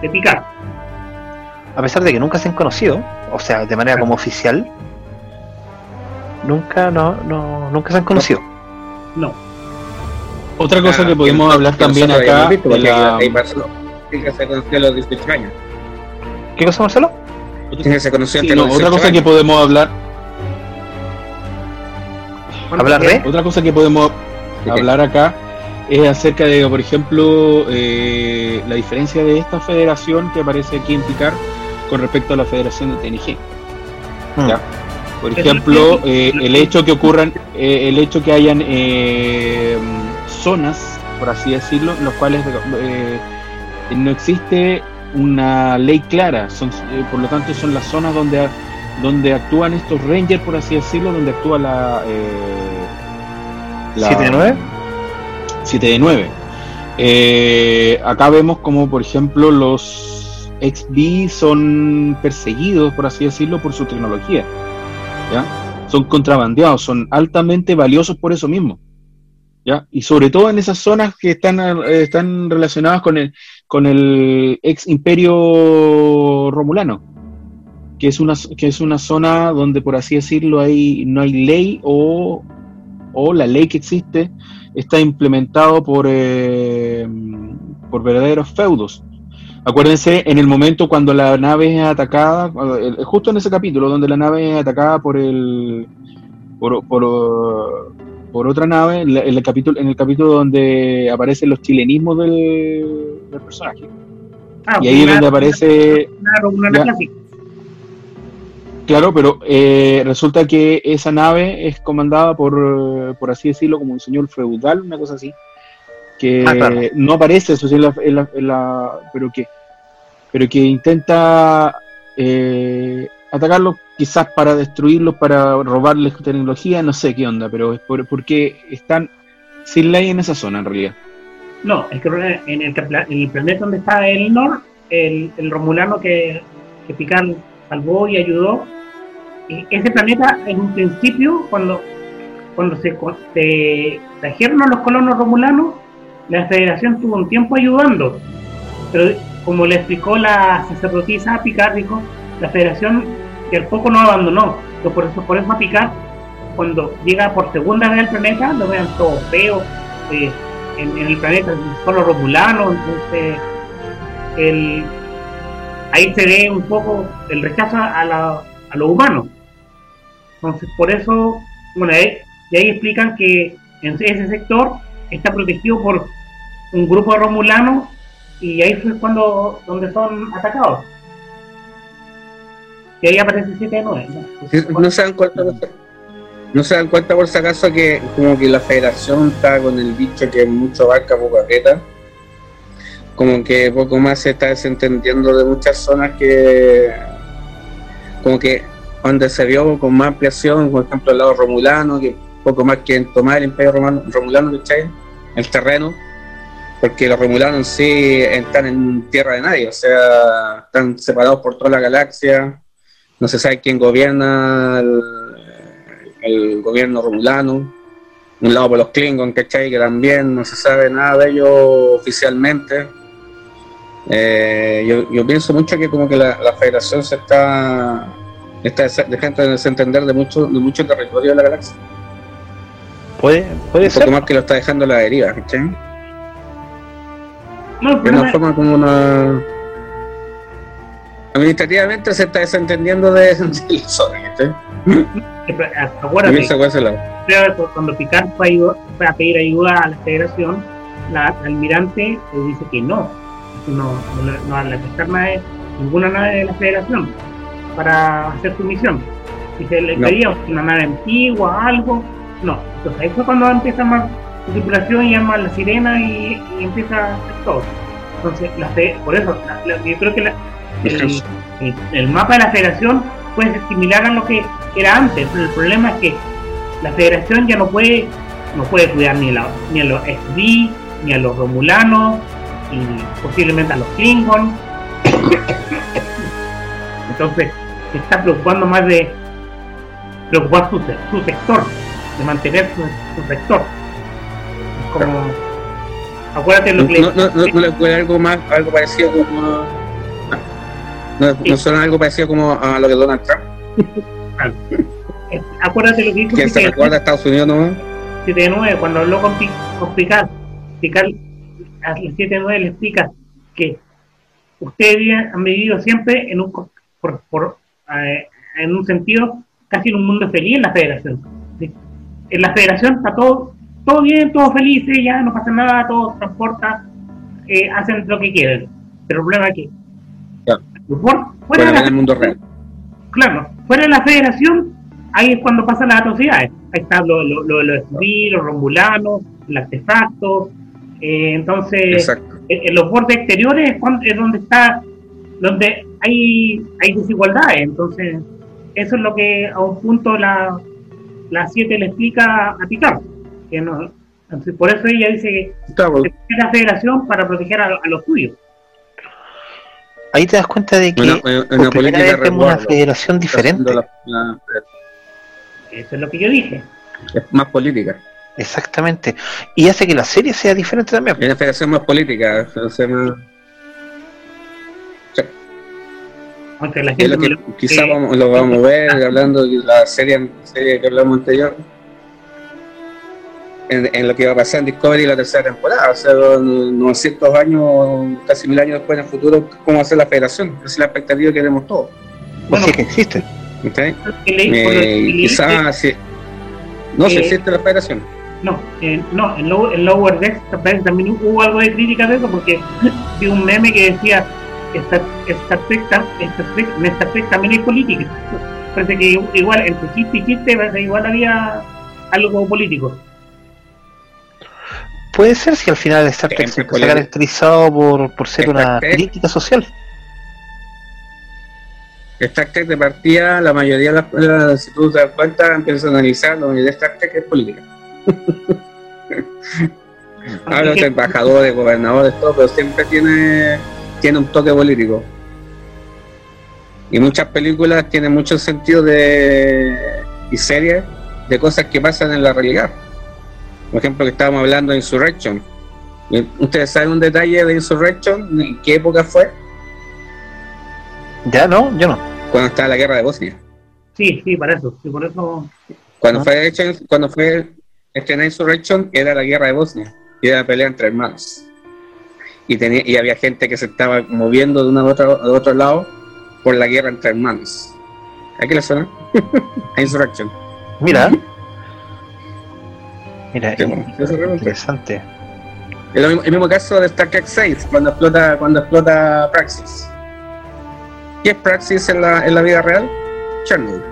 de Picard. A pesar de que nunca se han conocido, o sea, de manera como oficial, nunca, no, no, nunca se han conocido. No. Otra cosa Ah, que podemos que hablar también acá visto, de la- ahí pasó, que se conoció a los 18 años. ¿Qué cosa, Marcelo? Que se conoció Sí, no, los otra 18 cosa que podemos hablar, ¿Hablar de? otra cosa que podemos hablar acá es acerca de, por ejemplo, eh, la diferencia de esta federación que aparece aquí en Picard con respecto a la federación de TNG. Mm. Ya. Por ejemplo, eh, el hecho que ocurran, eh, el hecho que hayan eh, zonas, por así decirlo, en los cuales eh, no existe una ley clara, son, eh, por lo tanto son las zonas donde, donde actúan estos rangers, por así decirlo, donde actúa la... Eh, la- 7 de 9? 7 de 9. Eh, acá vemos como, por ejemplo, los XB son perseguidos, por así decirlo, por su tecnología. ¿ya? Son contrabandeados, son altamente valiosos por eso mismo. ¿ya? Y sobre todo en esas zonas que están, eh, están relacionadas con el, con el ex imperio romulano, que es, una, que es una zona donde, por así decirlo, hay, no hay ley o, o la ley que existe está implementado por, eh, por verdaderos feudos. Acuérdense, en el momento cuando la nave es atacada, justo en ese capítulo donde la nave es atacada por el por, por, otra nave, en, el capítulo en el capítulo donde aparecen los chilenismos del, personaje. Ah, y ahí es donde aparece. Claro, pero eh, resulta que esa nave es comandada por, por así decirlo, como un señor feudal, una cosa así, que ah, no aparece, eso sí, en la, pero que, pero que intenta eh, atacarlos, quizás para destruirlos, para robarles tecnología, no sé qué onda, pero es por, porque están sin ley en esa zona en realidad. No, es que en el, en el planeta donde está el Nor, el, el Romulano que, que Picard salvó y ayudó, ese planeta en un principio, cuando, cuando se, trajeron a los colonos romulanos, la federación tuvo un tiempo ayudando, pero como le explicó la sacerdotisa Picard, dijo, la federación que al poco no abandonó, por eso, por eso a Picard, cuando llega por segunda vez al planeta, lo vean todo feo, eh, en, el planeta solo romulano, entonces el, ahí se ve un poco el rechazo a, la, a. Entonces, por eso, bueno, y ahí explican que en ese sector está protegido por un grupo de romulanos y ahí fue cuando donde son atacados. Y ahí aparece 7 9. ¿no? no se dan cuenta, no se dan cuenta por si acaso que como que la federación está con el bicho que mucho abarca, poco aprieta. Como que poco más se está desentendiendo de muchas zonas que como que donde se vio con más ampliación, por ejemplo, el lado romulano, que poco más que en tomar el imperio romano, romulano, El terreno, porque los romulanos sí están en tierra de nadie, o sea, están separados por toda la galaxia, no se sabe quién gobierna el, gobierno romulano, un lado por los Klingon, ¿cachai? Que también no se sabe nada de ellos oficialmente. Eh, yo, pienso mucho que como que la federación se está está dejando de desentender de mucho, de mucho territorio de la galaxia. Puede, puede un poco más que lo está dejando la deriva. No, de una forma como una. Administrativamente se está desentendiendo de, de zona. Acuérdate, cuando Picard fue a, pedir ayuda a la federación, la, almirante le dice que no, no, no, no, a prestar ninguna nave de la federación para hacer su misión. Si se le pedía una nave antigua, algo, no. Entonces ahí fue cuando empieza más la tripulación y llama la sirena y, empieza a hacer todo. Entonces, la por eso, yo creo que el, mapa de la federación puede ser similar a lo que era antes, pero el problema es que la federación ya no puede no puede cuidar ni, la, ni a los SD, ni a los romulanos, y posiblemente a los Klingon. Entonces, se está preocupando más de preocupar su, su sector, de mantener su, sector. Es como, acuérdate lo que no, no, no, no le puede algo más, algo parecido como no, no suena algo parecido como a lo que Donald Trump. acuérdate lo que dijo que se recuerda a Estados Unidos no 7-9 cuando habló con, con Picard Picard al 7-9 le explica que ustedes han vivido siempre en un por, por eh, en un sentido casi en un mundo feliz en la federación. En la federación está todo, todo bien, todo feliz, ya no pasa nada, todo transporta, eh, hacen lo que quieren. Pero el problema es que fuera, del mundo real. Claro, fuera de la federación, ahí es cuando pasan las atrocidades. Ahí está lo, lo, lo, los romulanos, el artefacto. Eh, entonces, en, los bordes exteriores es donde está donde hay, hay desigualdades. Entonces, eso es lo que a un punto la, la 7 le explica a Picard. Que no, por eso ella dice que es la federación para proteger a, los suyos. Ahí te das cuenta de que una, una, una federación diferente. eso es lo que yo dije. Es más política. Exactamente. Y hace que la serie sea diferente también. Es una federación más política. más la gente lo que quizá lo vamos a ver hablando de la serie, serie que hablamos anterior. en, en lo que va a pasar en Discovery la tercera temporada. O sea, 900 años, casi mil años después en el futuro, ¿cómo va a ser la federación? Esa es la expectativa que tenemos todos. Sí que existe. ¿ok? Que leí- por lo que Eh, quizás si- no se eh, existe la federación. No, eh, no, en, Low- en Lower Decks también también hubo algo de crítica de eso porque vi un meme que decía En Star Trek también hay política. Parece que igual entre chiste y chiste parece que igual había algo político. Puede ser si al final Star Trek se ha caracterizado por, por ser una Trek. crítica social. Star Trek de partida, la mayoría de las, si tú te das cuenta, empiezas a analizar, la mayoría de Star Trek es política. Habla de embajadores, gobernadores, todo, pero siempre tiene, tiene un toque político. Y muchas películas tienen mucho sentido de y series de cosas que pasan en la realidad. Por ejemplo, que estábamos hablando de Insurrection. ¿Y ¿Ustedes saben un detalle de Insurrection? ¿En qué época fue? Ya, no, yo no. Cuando estaba la guerra de Bosnia. Sí, sí, para eso. Sí, por eso. Cuando Ah. fue hecho, cuando fue estrenada Insurrection, era la guerra de Bosnia. Y era la pelea entre hermanos. Y, tenía, y había gente que se estaba moviendo de uno a otro, a otro lado por la guerra entre hermanos. ¿A qué le suena? a Insurrection. Mira. Mira, Sí, interesante. Es mismo- el mismo caso de Star Trek 6, cuando explota, cuando explota Praxis. ¿Qué es Praxis en la, en la vida real? Chernobyl.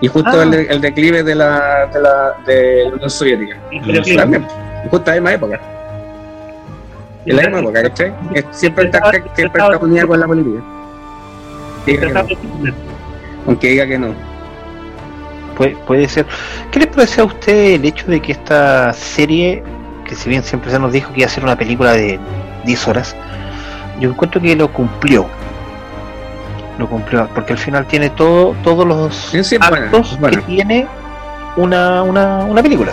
Y justo Ah. el, de- el declive de la, de la, de la Unión Soviética. También, justo en la misma época. En la misma época, ¿cachai? Es- Siempre Trek siempre está unida con la política. Diga que no, aunque diga que no. Puede, puede ser. ¿Qué les parece a usted el hecho de que esta serie, que si bien siempre se nos dijo que iba a ser una película de 10 horas, yo encuentro que lo cumplió? Lo cumplió, porque al final tiene todo, todos los Sí, sí, es buena, actos es que tiene una, una, una película.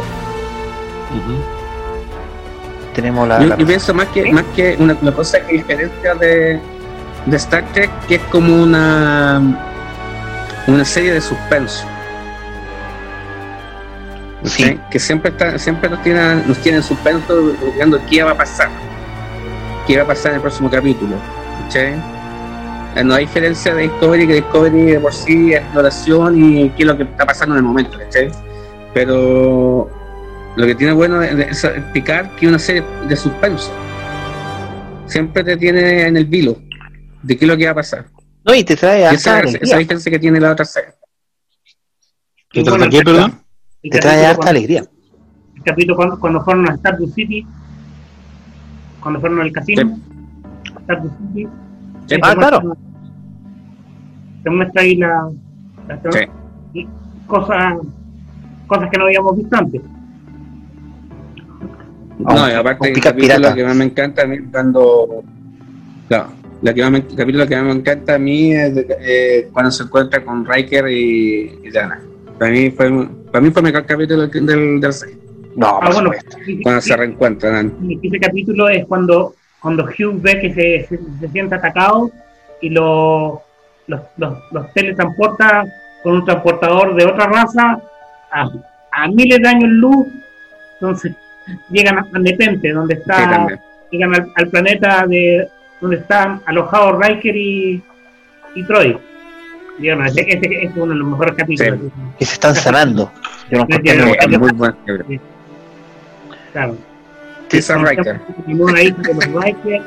Tenemos la, Yo, la- yo pienso más que, más que una, una cosa que diferencia de, de Star Trek, que es como una, una serie de suspenso. Que siempre está, siempre nos tiene, nos tiene en suspenso buscando qué va a pasar. ¿Qué va a pasar en el próximo capítulo? Eh, No hay diferencia de Discovery, que Discovery de por sí es exploración y qué es lo que está pasando en el momento. Pero lo que tiene bueno es explicar que una serie de suspenso. Siempre te tiene en el vilo de qué es lo que va a pasar. No, y te trae Y hasta esa, esa diferencia que tiene la otra serie. ¿Qué bueno, qué, perdón? Te trae cuando- alegría. el capítulo cuando, cuando fueron a Stardust City, cuando fueron al casino, Stardust City, Sí. te Ah, muestra- claro. Te muestra ahí la, la- Sí. cosas, cosas que no habíamos visto antes. No, y aparte el capítulo que más me encanta a mí es cuando. Claro, la que más me- el capítulo que más me encanta a mí es de- eh, cuando se encuentra con Riker y, y Dana. Para mí fue, para mí fue el mejor capítulo del, del, del No, Ah, bueno, cuando se reencuentran. y ese capítulo es cuando, cuando Hugh ve que se, se, se siente atacado y lo, los, los, los teletransporta con un transportador de otra raza a, a miles de años luz. Entonces llegan a Nepente, donde Sí, está también. llegan al, al planeta de donde están alojados Riker y, y Troy. Digamos, ese, ese- ese es uno de los mejores capítulos. Que se están sanando. Yo no Sí, muy Es bueno. muy buen capítulo. Claro. Pizza Riker.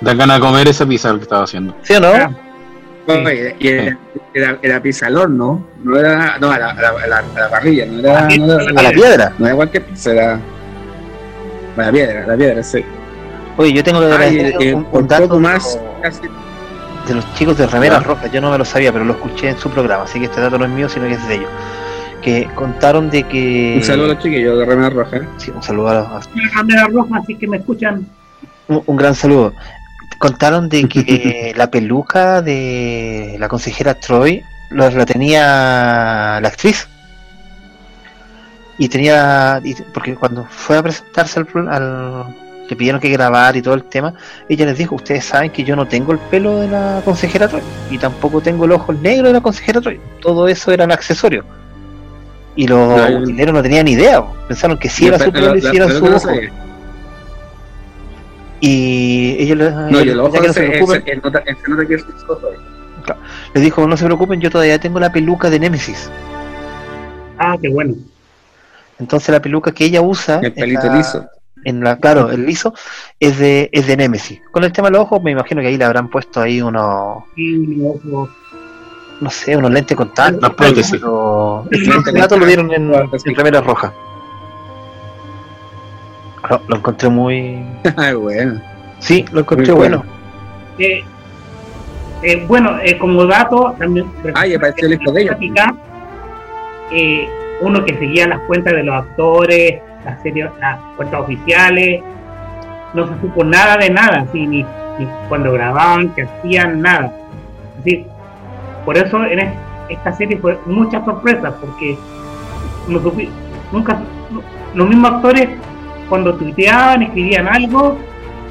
Dan ganas de comer esa pizza que estaba haciendo. ¿Sí o no? Ah, Oye, y era, era, era pizza al horno, no era. No, a la, a la, a la, a la parrilla, no era. No era, A la piedra. no era cualquier pizza, era. La piedra, la piedra, sí. Oye, yo tengo que Ah, agradecer y un, por un dato poco más, de casi los- de los chicos de Remeras Ya. Rojas. Yo no me lo sabía, pero lo escuché en su programa, así que este dato no es mío, sino que es de ellos. Que contaron de que. Un saludo a los chiquillos de Remera Roja. ¿eh? Sí, un saludo a los, a- la cámara roja, así que me escuchan. un, un gran saludo. Contaron de que la peluca de la consejera Troy la, la tenía la actriz. Y tenía. y- porque cuando fue a presentarse al, pro- al- Le pidieron que grabar y todo el tema. Ella les dijo: Ustedes saben que yo no tengo el pelo de la consejera Troy. Y tampoco tengo el ojo negro de la consejera Troy. Todo eso eran accesorios. Y los No, utileros no tenían idea, pensaron que sí era su pelo y sí era su ojo. Y ellos les, No, yo que no se preocupen, nota nota que es les dijo, no se preocupen, yo todavía tengo la peluca de Nemesis. Ah, qué bueno. Entonces la peluca que ella usa El en pelito la- liso. en la, claro, el liso, es de, es de Nemesis. Con el tema de los ojos, me imagino que ahí le habrán puesto ahí unos, no sé, unos lentes de contacto. Unas prótesis. el dato lo dieron en, en remera roja. Lo, lo encontré muy... Ah, bueno. Sí, lo encontré Muy bueno. bueno. Eh, eh, bueno, eh, como dato, también Ah, y apareció el hijo de ella. platicar, eh, uno que seguía las cuentas de los actores, las series, las cuentas oficiales, no se supo nada de nada, ni, cuando grababan, que hacían nada. Así, por eso en es- esta serie fue muchas sorpresas, porque no supi- nunca, los mismos actores cuando tuiteaban, escribían algo,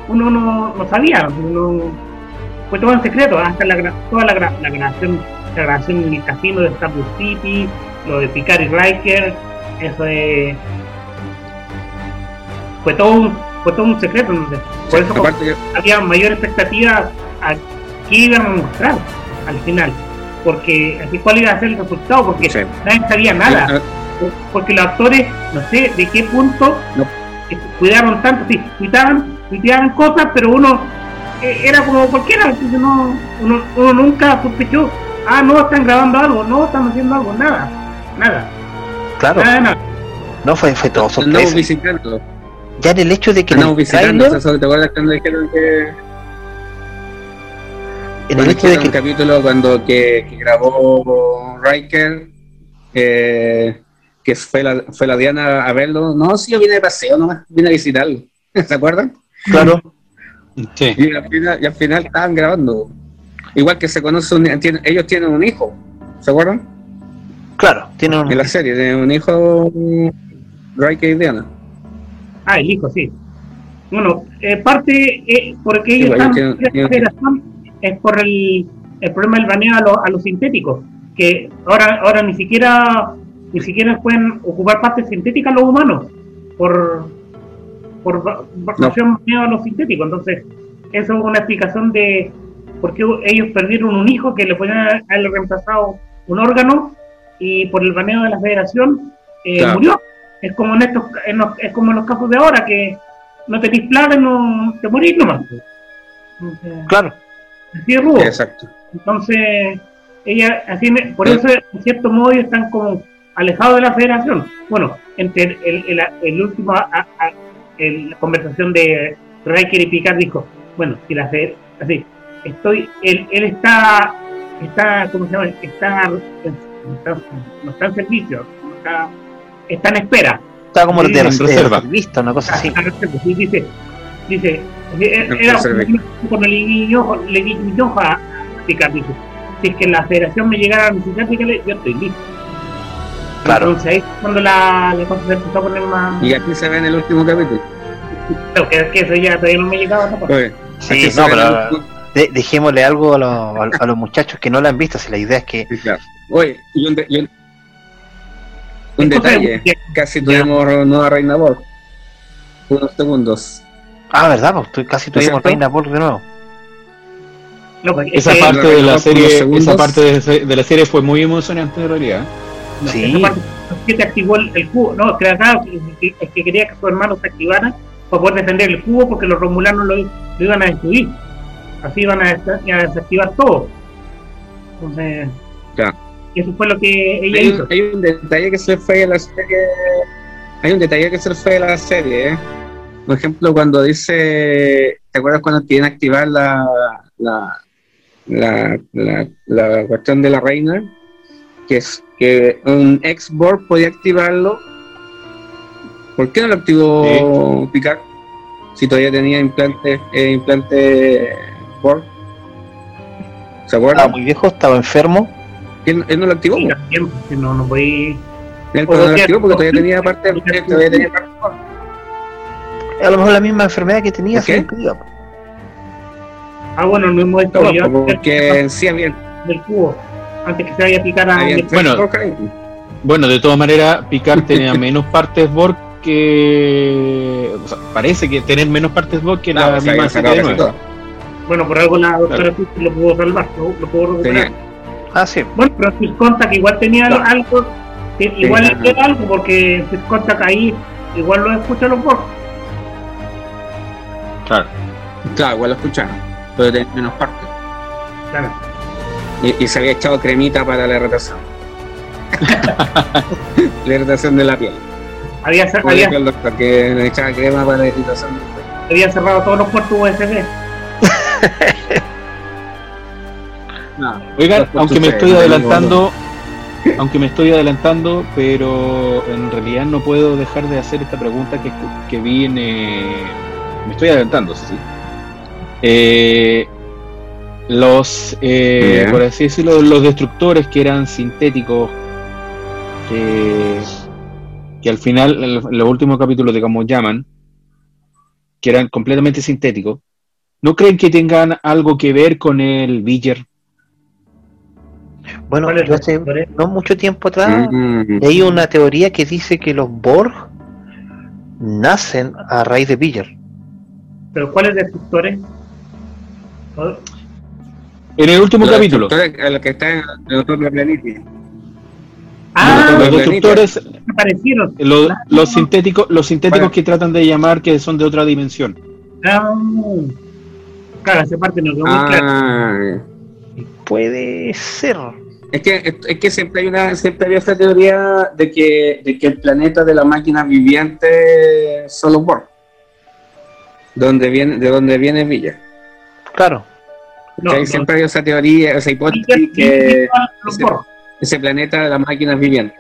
uno no, no sabía, uno, fue todo en secreto, hasta la, toda la, la grabación, la grabación en el casino de Star Wars City, lo de Picard y Riker, eso es, fue todo un, fue todo un secreto, no sé. por eso Aparte, que- había mayor expectativa a qué iban a mostrar al final, porque así cuál iba a ser el resultado, porque Sí. nadie sabía nada porque los actores, no sé de qué punto, No. eh, cuidaron tanto, sí, tuiteaban, tuiteaban cosas, pero uno eh, era como cualquiera, entonces no, uno, uno nunca sospechó, ah, no, están grabando algo, no, están haciendo algo, nada, nada, Claro, nada, nada. no fue, fue todo Andamos sorpresa. visitando. Ya en el hecho de que el visitando. tráiler, ¿Eso ¿Te acuerdas cuando dijeron que.? en el hecho de que un capítulo cuando que, que grabó Riker, eh, que fue la, fue la Diana a verlo. No, sí, yo vine de paseo, nomás vine a visitarlo. ¿Se acuerdan? claro, Sí. Y al final, y al final estaban grabando. Igual que se conoce, un- tienen- ellos tienen un hijo. ¿Se acuerdan? Claro, tiene un En la serie, un hijo Riker y Diana. Ah, el hijo, sí. Bueno, eh, parte, eh, porque ellos Sí, están tienen- es por el, el problema del baneo a, los- a los sintéticos, que ahora ahora ni siquiera ni siquiera pueden ocupar partes sintéticas los humanos por por, No. baneo a los sintéticos. Entonces, eso es una explicación de por qué ellos perdieron un hijo que le podían haber reemplazado un órgano y por el baneo de la federación eh, Claro. murió. Es como en estos, en los, es como en los casos de ahora que no tenéis plata, no te morís nomás. Entonces, claro, así de rudo. Exacto. Entonces, ella, así por Sí. eso, en cierto modo, ellos están como alejados de la federación. Bueno, entre el, el, el- el último, a- a- el- la conversación de Riker y Picard dijo, bueno, si la fe, así, estoy, él, él está, está, ¿cómo se llama? Está, está- no está en servicio, no está, está en espera. estaba como de, reserva. reservista, una cosa así. Ah, perfecto, sí, dice, dice, era cuando le guiñó, le guiñó a Picard, dice, si es que la federación me llegara a necesitar, yo estoy listo. Claro. Entonces ahí es cuando la, la cosa se empezó a poner más... Y aquí se ve en el último capítulo. Creo que, que eso ya todavía no me llegaba tampoco. Oye, Sí, no, el pero de- dejémosle algo a, los- a- a los muchachos que no la han visto, si la idea es que sí, claro. Oye, y un, de- y un- un Es cosa de- detalle. Casi tuvimos nueva Reina Borg. Unos segundos. Ah, ¿verdad? Pues casi tuvimos cierto? Reina Borg de nuevo. No, Esa parte de la serie, esa parte de, la serie fue muy emocionante en realidad. no, Sí. parte, que te activó el, el cubo. No, que acá es que, que quería que su hermano se activara para poder defender el cubo porque los romulanos lo, lo iban a destruir. Así iban a, des- a desactivar todo. Entonces, Claro. Eso fue lo que ella Hay hizo. un, hay un detalle que se fue de la serie. Hay un detalle que se fue de la serie, ¿eh? Por ejemplo, cuando dice. ¿Te acuerdas cuando quieren activar la. la la, la, la cuestión de la reina, que es que un ex-Borg podía activarlo. ¿Por qué no lo activó Picard? Si todavía tenía implante, eh, implante Borg. ¿Se Estaba acuerdan? muy viejo, estaba enfermo. Él, él no lo activó. Sí, tiempo, si no, no podía. Él no lo activó porque todavía tenía parte, todavía tenía parte. A lo mejor la misma enfermedad que tenía po. Ah, bueno, no hemos No, desarrollado porque en sí había, del cubo antes que se vaya a picar a. Bueno. Bueno, de todas maneras, Picard tenía menos partes Borg que. O sea, parece que tener menos partes Borg que No, la misma. Bueno, por algo la doctora Fischer lo pudo salvar, lo, lo pudo recuperar. Tenía- Ah, sí. Bueno, pero Swiss Contact igual tenía Claro. algo, que igual ajá. era algo, porque Swiss Contact ahí igual lo escuchan los Borg. Claro. Claro, igual lo escucharon, pero tenía menos partes. Claro. Y, y se había echado cremita para la irritación. la irritación de la piel. Había, cer- Como había, dijo el doctor, que le echaba crema para la irritación de había cerrado todos los puertos USB. No, Oigan, aunque me estoy adelantando, aunque me estoy adelantando, pero en realidad no puedo dejar de hacer esta pregunta que, que vi en... eh, me estoy adelantando, sí. Eh, los, eh, por así decirlo, los destructores que eran sintéticos, que, que al final, en los- últimos capítulos, digamos, llaman, que eran completamente sintéticos, ¿no creen que tengan algo que ver con el Villar? Bueno, ¿Cuál es yo la hace no mucho tiempo atrás Mm, leí una teoría que dice que los Borg nacen a raíz de Villar. Pero ¿cuáles destructores? ¿No? En el último los capítulo, destructores, El que está en el propio planeta. Ah, los los destructores, aparecieron. los, los sintéticos, los sintéticos Bueno. que tratan de llamar que son de otra dimensión. Ah, claro, esa parte no quedó muy clara. Ah, Puede ser. Es que, es que siempre hay una, siempre había esta teoría de que, de que el planeta de las máquinas vivientes son los Borg. Donde viene, de donde viene Villa. Claro. No, no. siempre había esa teoría, esa hipótesis que ese- ese planeta de las máquinas vivientes.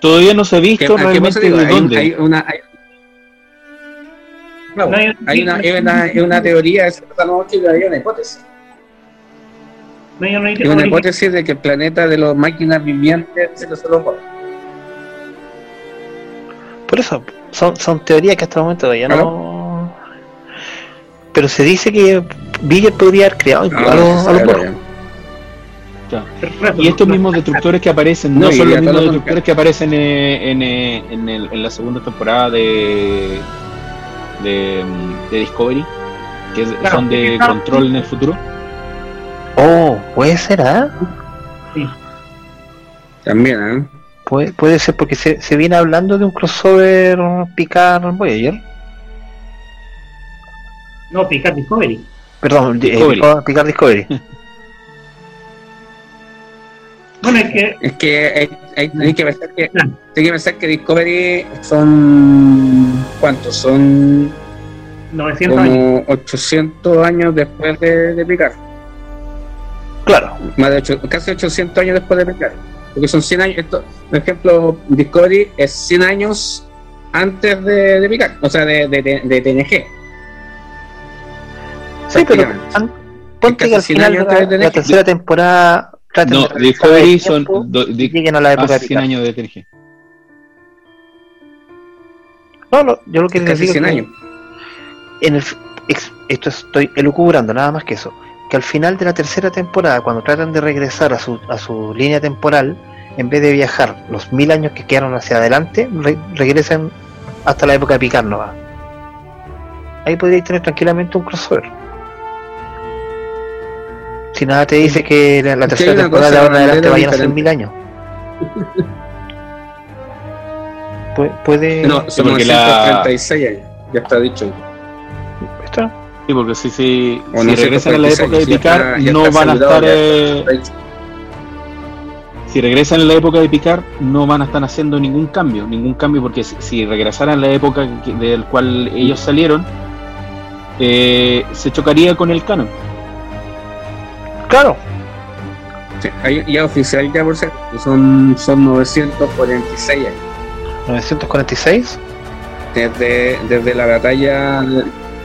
Todavía no se ha ¿Qué, visto realmente de hay, dónde. hay una, hay, No, hay- hay una, hay una, hay una teoría, hay una hipótesis. No, yo no Hay una hipótesis de que el planeta de las máquinas vivientes es los Borg. Por eso, son, son teorías que hasta el momento todavía no. Pero se dice que Villar podría haber creado Ah, a los, a los Borg. Y estos mismos destructores que aparecen No, no, son los mismos destructores que aparecen en, eh, en, el- en la segunda temporada de, de, mm, de Discovery, que Claro, son de claro. control en el futuro. Oh, puede ser, ¿ah? También, ¿eh? Puede, puede ser porque se, se viene hablando de un crossover Picard Voyager. No, Picard Discovery. Perdón, eh, Discovery. Picard- Picard Discovery. Bueno, es que Es que hay, hay- hay que pensar que Claro. hay que pensar que Discovery son ¿cuántos? Son 900 años. como 800 años después de, de Picard. Claro, Más de ocho- casi 800 años después de Picard. Porque son 100 años. Esto, por ejemplo, Discovery es 100 años antes de, de Picard, o sea, de, de, de- de TNG. sí, pero ponte que al 100 final la, de la tercera temporada traten No, Discovery son do- di- lleguen a la época de hace 100 Picard. años de TNG. No, no, yo lo que les Casi digo 100 es que años. en el, esto estoy elucubrando, nada más que eso, que al final de la tercera temporada, cuando tratan de regresar a su, a su línea temporal, en vez de viajar los mil años que quedaron hacia adelante, re- regresen hasta la época de Picard Nova. Ahí podríais tener tranquilamente un crossover. Si nada te dice que la, la Es que tercera temporada de ahora en adelante vayan a ser mil años. Pu- puede. No, son porque la- 936 años. Ya está dicho. está. Sí, porque si, si, O si no regresan a la 46, época de Picard, no van a estar. eh, si regresan en la época de Picard, no van a estar haciendo ningún cambio, ningún cambio, porque si, si regresaran a la época que- del cual ellos salieron, eh, se chocaría con el canon. Claro, Sí, hay- ya oficial ya por ser, son, son 946 años. 946. Desde, desde la batalla,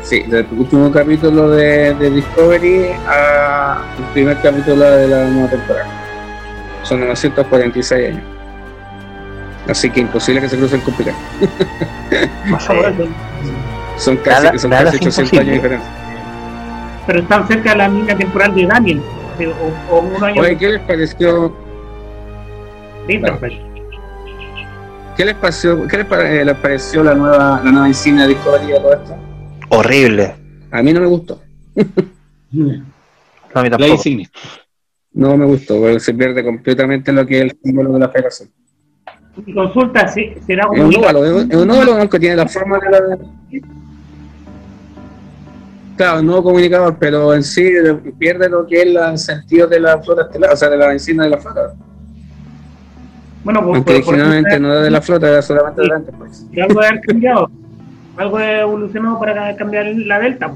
sí, desde el último capítulo de, de Discovery a el primer capítulo de la nueva temporada. Son 946 años. Así que imposible que se crucen con Picard. Más o menos. Son casi, Nada- son nada casi es 800 años de diferencia. Pero están cerca de la línea temporal de Daniel. O, o un año. Oye, ¿qué les pareció? ¿Qué les pareció, qué les, pare- eh, les pareció la nueva, la nueva insignia de Discovery de todo esto? Horrible. A mí no me gustó. No, a mí La tampoco. insignia. No me gustó, porque se pierde completamente lo que es el símbolo de la federación. Mi consulta si- será un óvalo, es un- es un óvalo aunque tiene la forma de la. Claro, un nuevo comunicador, pero en sí pierde lo que es la- el sentido de la flota estelar, o sea, de la insignia de la flota. Bueno, pues, Aunque por- por- originalmente no era de la flota, era solamente de la que algo debe haber cambiado. Algo evolucionado para cambiar la Delta.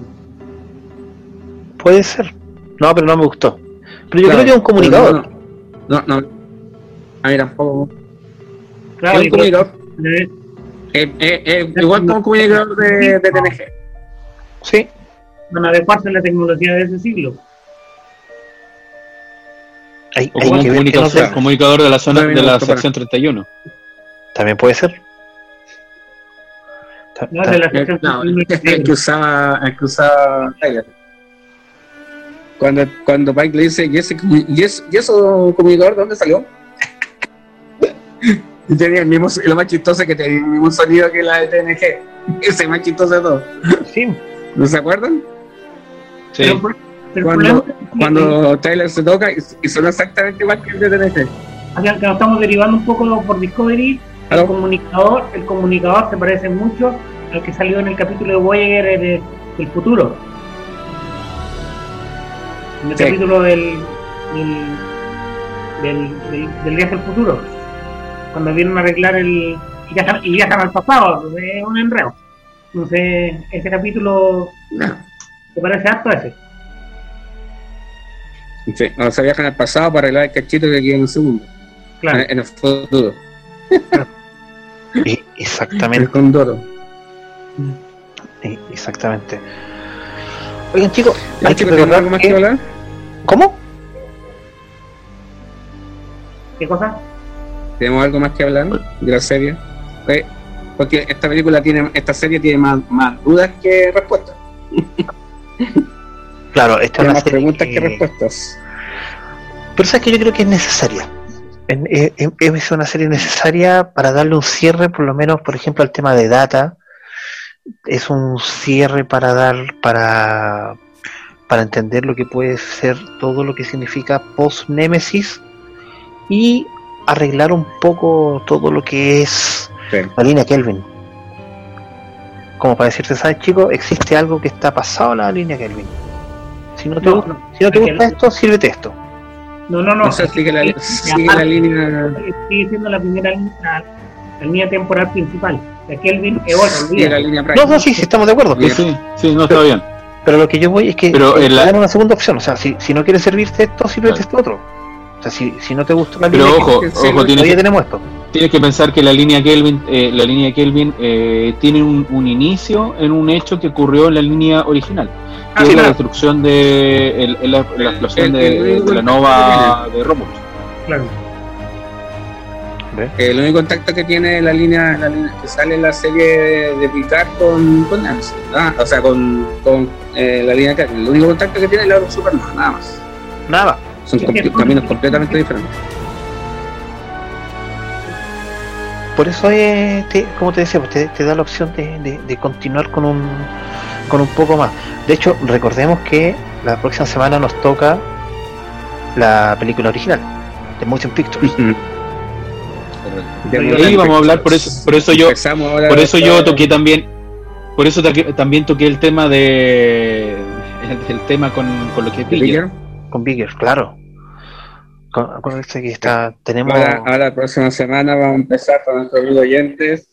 Puede ser. No, pero no me gustó. Pero yo Claro, creo que es un comunicador. No, no, no. A mí tampoco. Claro, es un comunicador. eh, es- es igual como un comunicador de, de TNG. Sí. van a adecuarse a la tecnología de ese siglo. Hay, O hay como un comunicador, no comunicador de la zona de la sección 31. También puede ser. No, ta- de la sección no, 31. el que usaba, el que usaba Tyler. Cuando, cuando Pike le dice, ¿y ese, y es- y eso comunicador de dónde salió? y tenía el mismo, lo más chistoso es que tenía el mismo sonido que la de TNG. Ese más chistoso de todo. Sí. ¿No se acuerdan? Sí. Pero, pero el Cuando, problema cuando Tyler se toca y, y suena exactamente igual que el de TNG. que nos estamos derivando un poco por Discovery. El ¿Aló? comunicador, el comunicador se parece mucho al que salió en el capítulo de Voyager de- del futuro. En el Sí. capítulo del del, del, del, viaje al futuro. Cuando vienen a arreglar el. y viajan, y viajan al pasado, es un enredo. Entonces, ese capítulo No. se parece harto a ese. Sí, o sea, viajan al pasado para arreglar el cachito que queda en un segundo. Claro. En, en el futuro. E- El Exactamente. condoro. e- Exactamente. Oigan, chicos, ¿Ya, hay que chicos, ¿tenemos recordar algo más que- hablar? ¿Cómo? ¿Qué cosa? ¿Tenemos algo más que hablar de la serie? Eh, Porque esta película tiene, esta serie tiene más, más dudas que respuestas. Claro, esta es Tiene más serie preguntas que que- respuestas. Pero sabes que yo creo que es necesaria. En- eh, eh, Es una serie necesaria para darle un cierre, por lo menos, por ejemplo, al tema de data. Es un cierre para dar, para, para entender lo que puede ser todo lo que significa post-Nemesis y arreglar un poco todo lo que es Sí. la línea Kelvin. Como para decirte, ¿sabes, chicos? Existe algo que está pasado a la línea Kelvin. Si no te, No, gusta- no. si no te gusta esto, sírvete esto. No, no, no. O sea, sigue la, sigue línea. Sigue siendo la primera línea, la, la línea temporal principal. La Kelvin es otra, Sigue la olvídate. línea No, no, sí, sí, estamos de acuerdo. Sí, sí, sí, no está bien. Pero lo que yo voy es que Pero eh, la- dan una segunda opción. O sea, si, si no quieres servirte esto, sírvete Claro. esto otro. O sea, si, si no te gusta la Pero línea ojo, que- ojo, Kelvin, tienes, todavía tenemos esto. tienes que pensar que la línea Kelvin, eh, la línea Kelvin eh, tiene un, un inicio en un hecho que ocurrió en la línea original, que Ah, es la destrucción de el- el- la, la explosión El- de, el único de la nova de Romulus. Claro. El único contacto que tiene la línea, la línea que sale en la serie de, Picard con, con Nancy. Ah, o sea, con, con eh, la línea Kelvin. El único contacto que tiene es la Supernova, nada más. Nada. Son Sí, com- sí. caminos completamente diferentes. Por eso, es, te- como te decía, pues, te, te da la opción de, de- de continuar con un, con un poco más. De hecho, recordemos que la próxima semana nos toca la película original, de Motion Pictures. De Motion vamos a hablar, por eso- por eso yo- Por eso yo toqué también, por eso toqué- también toqué el tema de el, el tema con, con lo que es Bigger. Con Bigger, claro. Este que está, tenemos. Ahora, ahora la próxima semana vamos a empezar con nuestros amigos oyentes.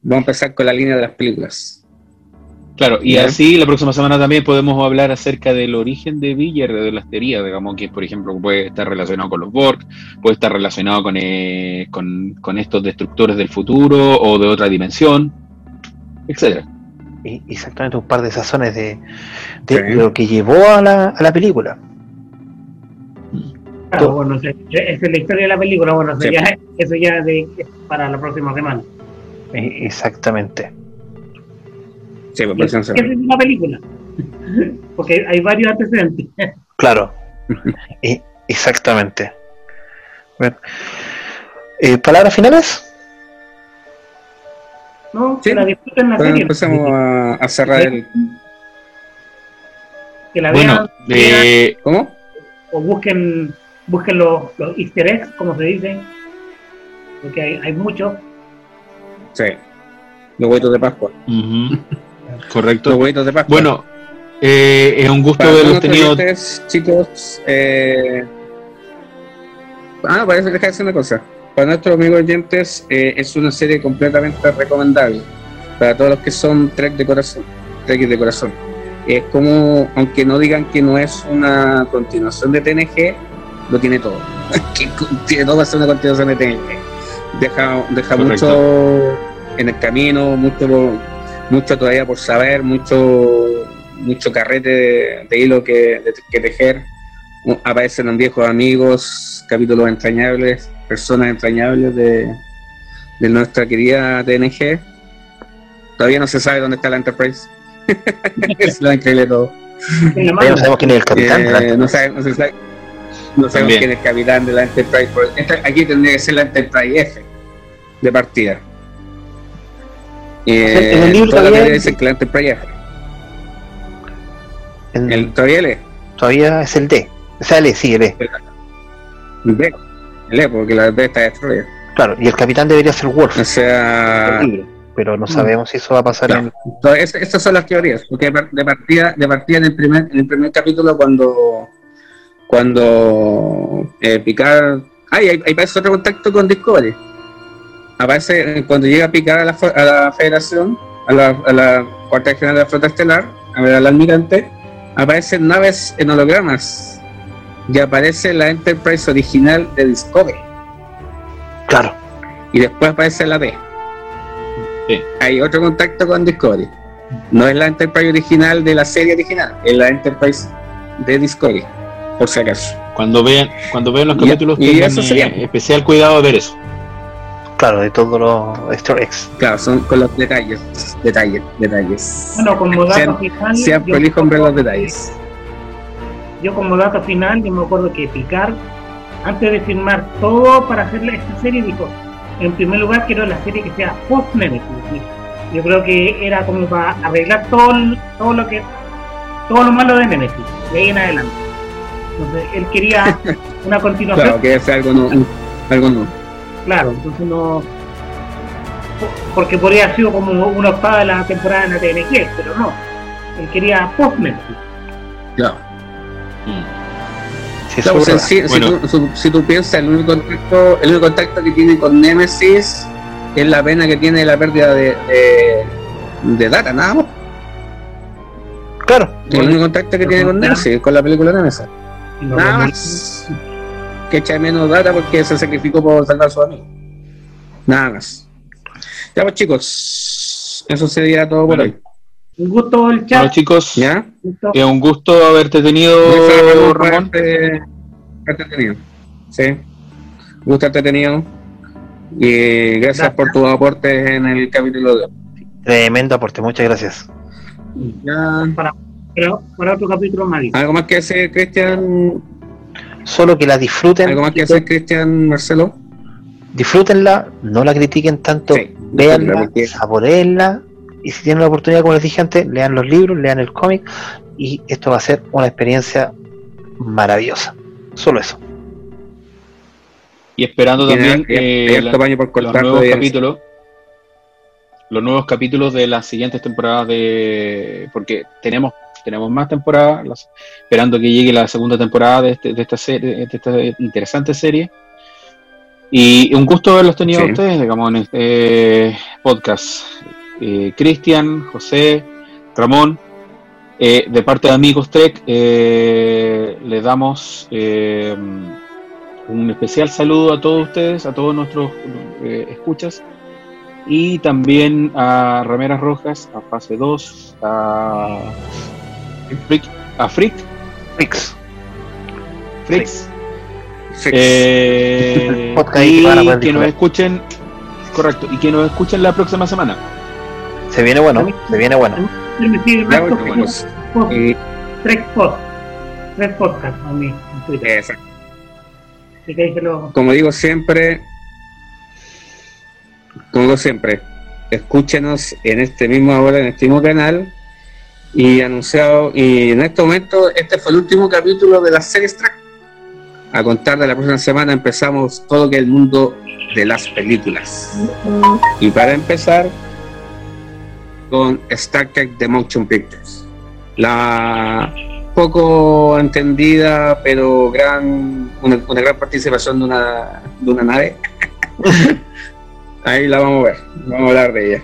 Vamos a empezar con la línea de las películas. Claro, y así la próxima semana también podemos hablar acerca del origen de Bigger, de las teorías, digamos que por ejemplo puede estar relacionado con los Borg, puede estar relacionado con, eh, con, con estos destructores del futuro o de otra dimensión, etcétera. y- exactamente un par de sazones de, de Sí. lo que llevó a la, a la película. Claro, bueno, esa es la historia de la película. Bueno, eso Sí. ya, eso ya de, para la próxima semana. Eh, Exactamente. Sí, pues, ¿Qué próxima es una película? Porque hay varios antecedentes. Claro. Eh, exactamente. Bueno, Eh, ¿Palabras finales? No, Sí. que la disfruten la Bueno, serie. empezamos a, a cerrar el. Que la Bueno, vean, vean, eh, ¿Cómo? o busquen, busquen los, los easter eggs, como se dice. Porque hay, hay muchos. Sí. Los huevitos de Pascua. Los correcto. huevitos de Pascua. Bueno, eh, es un gusto Para haberlos nuestros tenido. oyentes, chicos, eh... ah, parece dejar de decir una cosa. Para nuestros amigos oyentes, eh, es una serie completamente recomendable para todos los que son Trek de corazón, Trek de corazón. Es como, aunque no digan que no es una continuación de TNG, lo tiene todo. Que tiene todo para ser una continuación de TNG. Deja, deja Correcto. mucho en el camino, mucho, mucho todavía por saber, mucho mucho carrete de, de hilo que, de- que tejer. Aparecen viejos amigos, capítulos entrañables, personas entrañables de, de nuestra querida TNG. Todavía no se sabe dónde está la Enterprise. es lo increíble de todo. En no sabemos quién es el capitán. Eh, no, sabe- no se sabe- no sabemos También. quién es el capitán de la Enterprise. Esta- aquí tendría que ser la Enterprise F de partida. Eh, en el libro toda la todavía- dice que la Enterprise F. El, todavía el E. Todavía es el D. O sea, el E, sí, el E. El B. El E, porque la B está destruida. Claro, y el capitán debería ser Worf. O sea, libro, pero no sabemos si eso va a pasar Claro. en. Entonces, es- estas son las teorías, porque de partida, de partida en el primer, en el primer capítulo cuando cuando eh, Picard, ay, ahí, ahí aparece otro contacto con Discovery. Aparece cuando llega Picard a la, a la Federación, a la, a la cuarta general de la flota estelar, a ver al almirante, aparecen naves en hologramas y aparece la Enterprise original de Discovery Claro, y después aparece la D. Sí. Hay otro contacto con Discovery. No es la Enterprise original de la serie original, es la Enterprise de Discovery, por si acaso. Cuando vean, cuando vean los capítulos, y tengan eso eh, sería. especial cuidado de ver eso. claro, de todos los Easter eggs. Claro, son con los detalles, detalles, detalles. Bueno, como dato Sean- final. Sean yo- prolijo en ver los detalles. Yo como dato final, yo me acuerdo que Picard, antes de firmar todo para hacer esta serie, dijo, en primer lugar quiero la serie que sea post-Nemesis. Yo creo que era como para arreglar todo, todo lo que todo lo malo de Nemesis, de ahí en adelante. Entonces él quería una continuación, Claro, que es algo no, algo no. claro, entonces no porque podría haber sido como una octava de la temporada en la TNG, pero no. Él quería post-Nemesis. Claro. Sí, Claro, eso es si, tú, su- si tú piensas, el único, contacto, el único contacto que tiene con Nemesis es la pena que tiene la pérdida de, de, de data, nada más. Claro, El único contacto que tiene con Nemesis, con la película Nemesis. Nada más. Que echa de menos data porque se sacrificó por salvar a su amigo. Nada más. Ya pues chicos, eso sería todo por Bueno. hoy. Un gusto el Bueno, chat. chicos, ¿Ya? gusto. es un gusto haberte tenido, Muchas Ramón. gracias, entretenido. Sí. Gusto entretenido. Y gracias Gracias. por tus aportes en el capítulo de hoy. tremendo aporte, muchas gracias. Ya. Pero para otro capítulo más. ¿Algo más que decir, Cristian? Solo que la disfruten, ¿Algo más que decir, Cristian Marcelo? disfrútenla, no la critiquen tanto, Sí, véanla, porque- saboreenla, y si tienen la oportunidad, como les dije antes, lean los libros, lean el cómic, y esto va a ser una experiencia maravillosa. Solo eso. Y esperando también eh, la- por los cortar nuevos capítulos los nuevos capítulos de las siguientes temporadas de porque tenemos tenemos más temporadas las- esperando que llegue la segunda temporada de, este- de esta serie de esta interesante serie. Y un gusto haberlos tenido a ustedes digamos en este podcast. Eh, Cristian José Ramón eh, de parte de Amigos Trek eh, les damos eh, un especial saludo a todos ustedes, a todos nuestros eh, escuchas. Y también a Rameras Rojas, a Fase 2, a Frick, a Frick, Fix. Fricks, Sí. eh, y que nos escuchen, correcto, y que nos escuchen la próxima semana. Se viene bueno, se viene bueno. Y- tres post, tres podcasts a mí en Twitter. Exacto. Como digo siempre, como digo siempre, escúchenos en este mismo hora, en este mismo canal. Y anunciado, y en este momento, este fue el último capítulo de la serie Track. A contar de la próxima semana empezamos todo que el mundo de las películas. Y para empezar, con Star Trek The Motion Pictures. La poco entendida, pero gran una, una gran participación de una, de una nave. Ahí la vamos a ver, vamos a hablar de ella.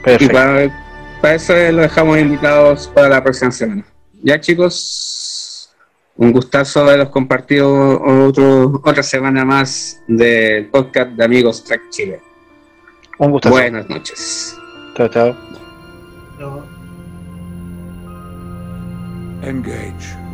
Y Perfecto. para, para eso lo dejamos invitados para la próxima semana. Ya chicos, un gustazo haberlos compartido otro, otra semana más del podcast de Amigos Track Chile. Un gusto. Buenas noches. Chao, chao. Engage.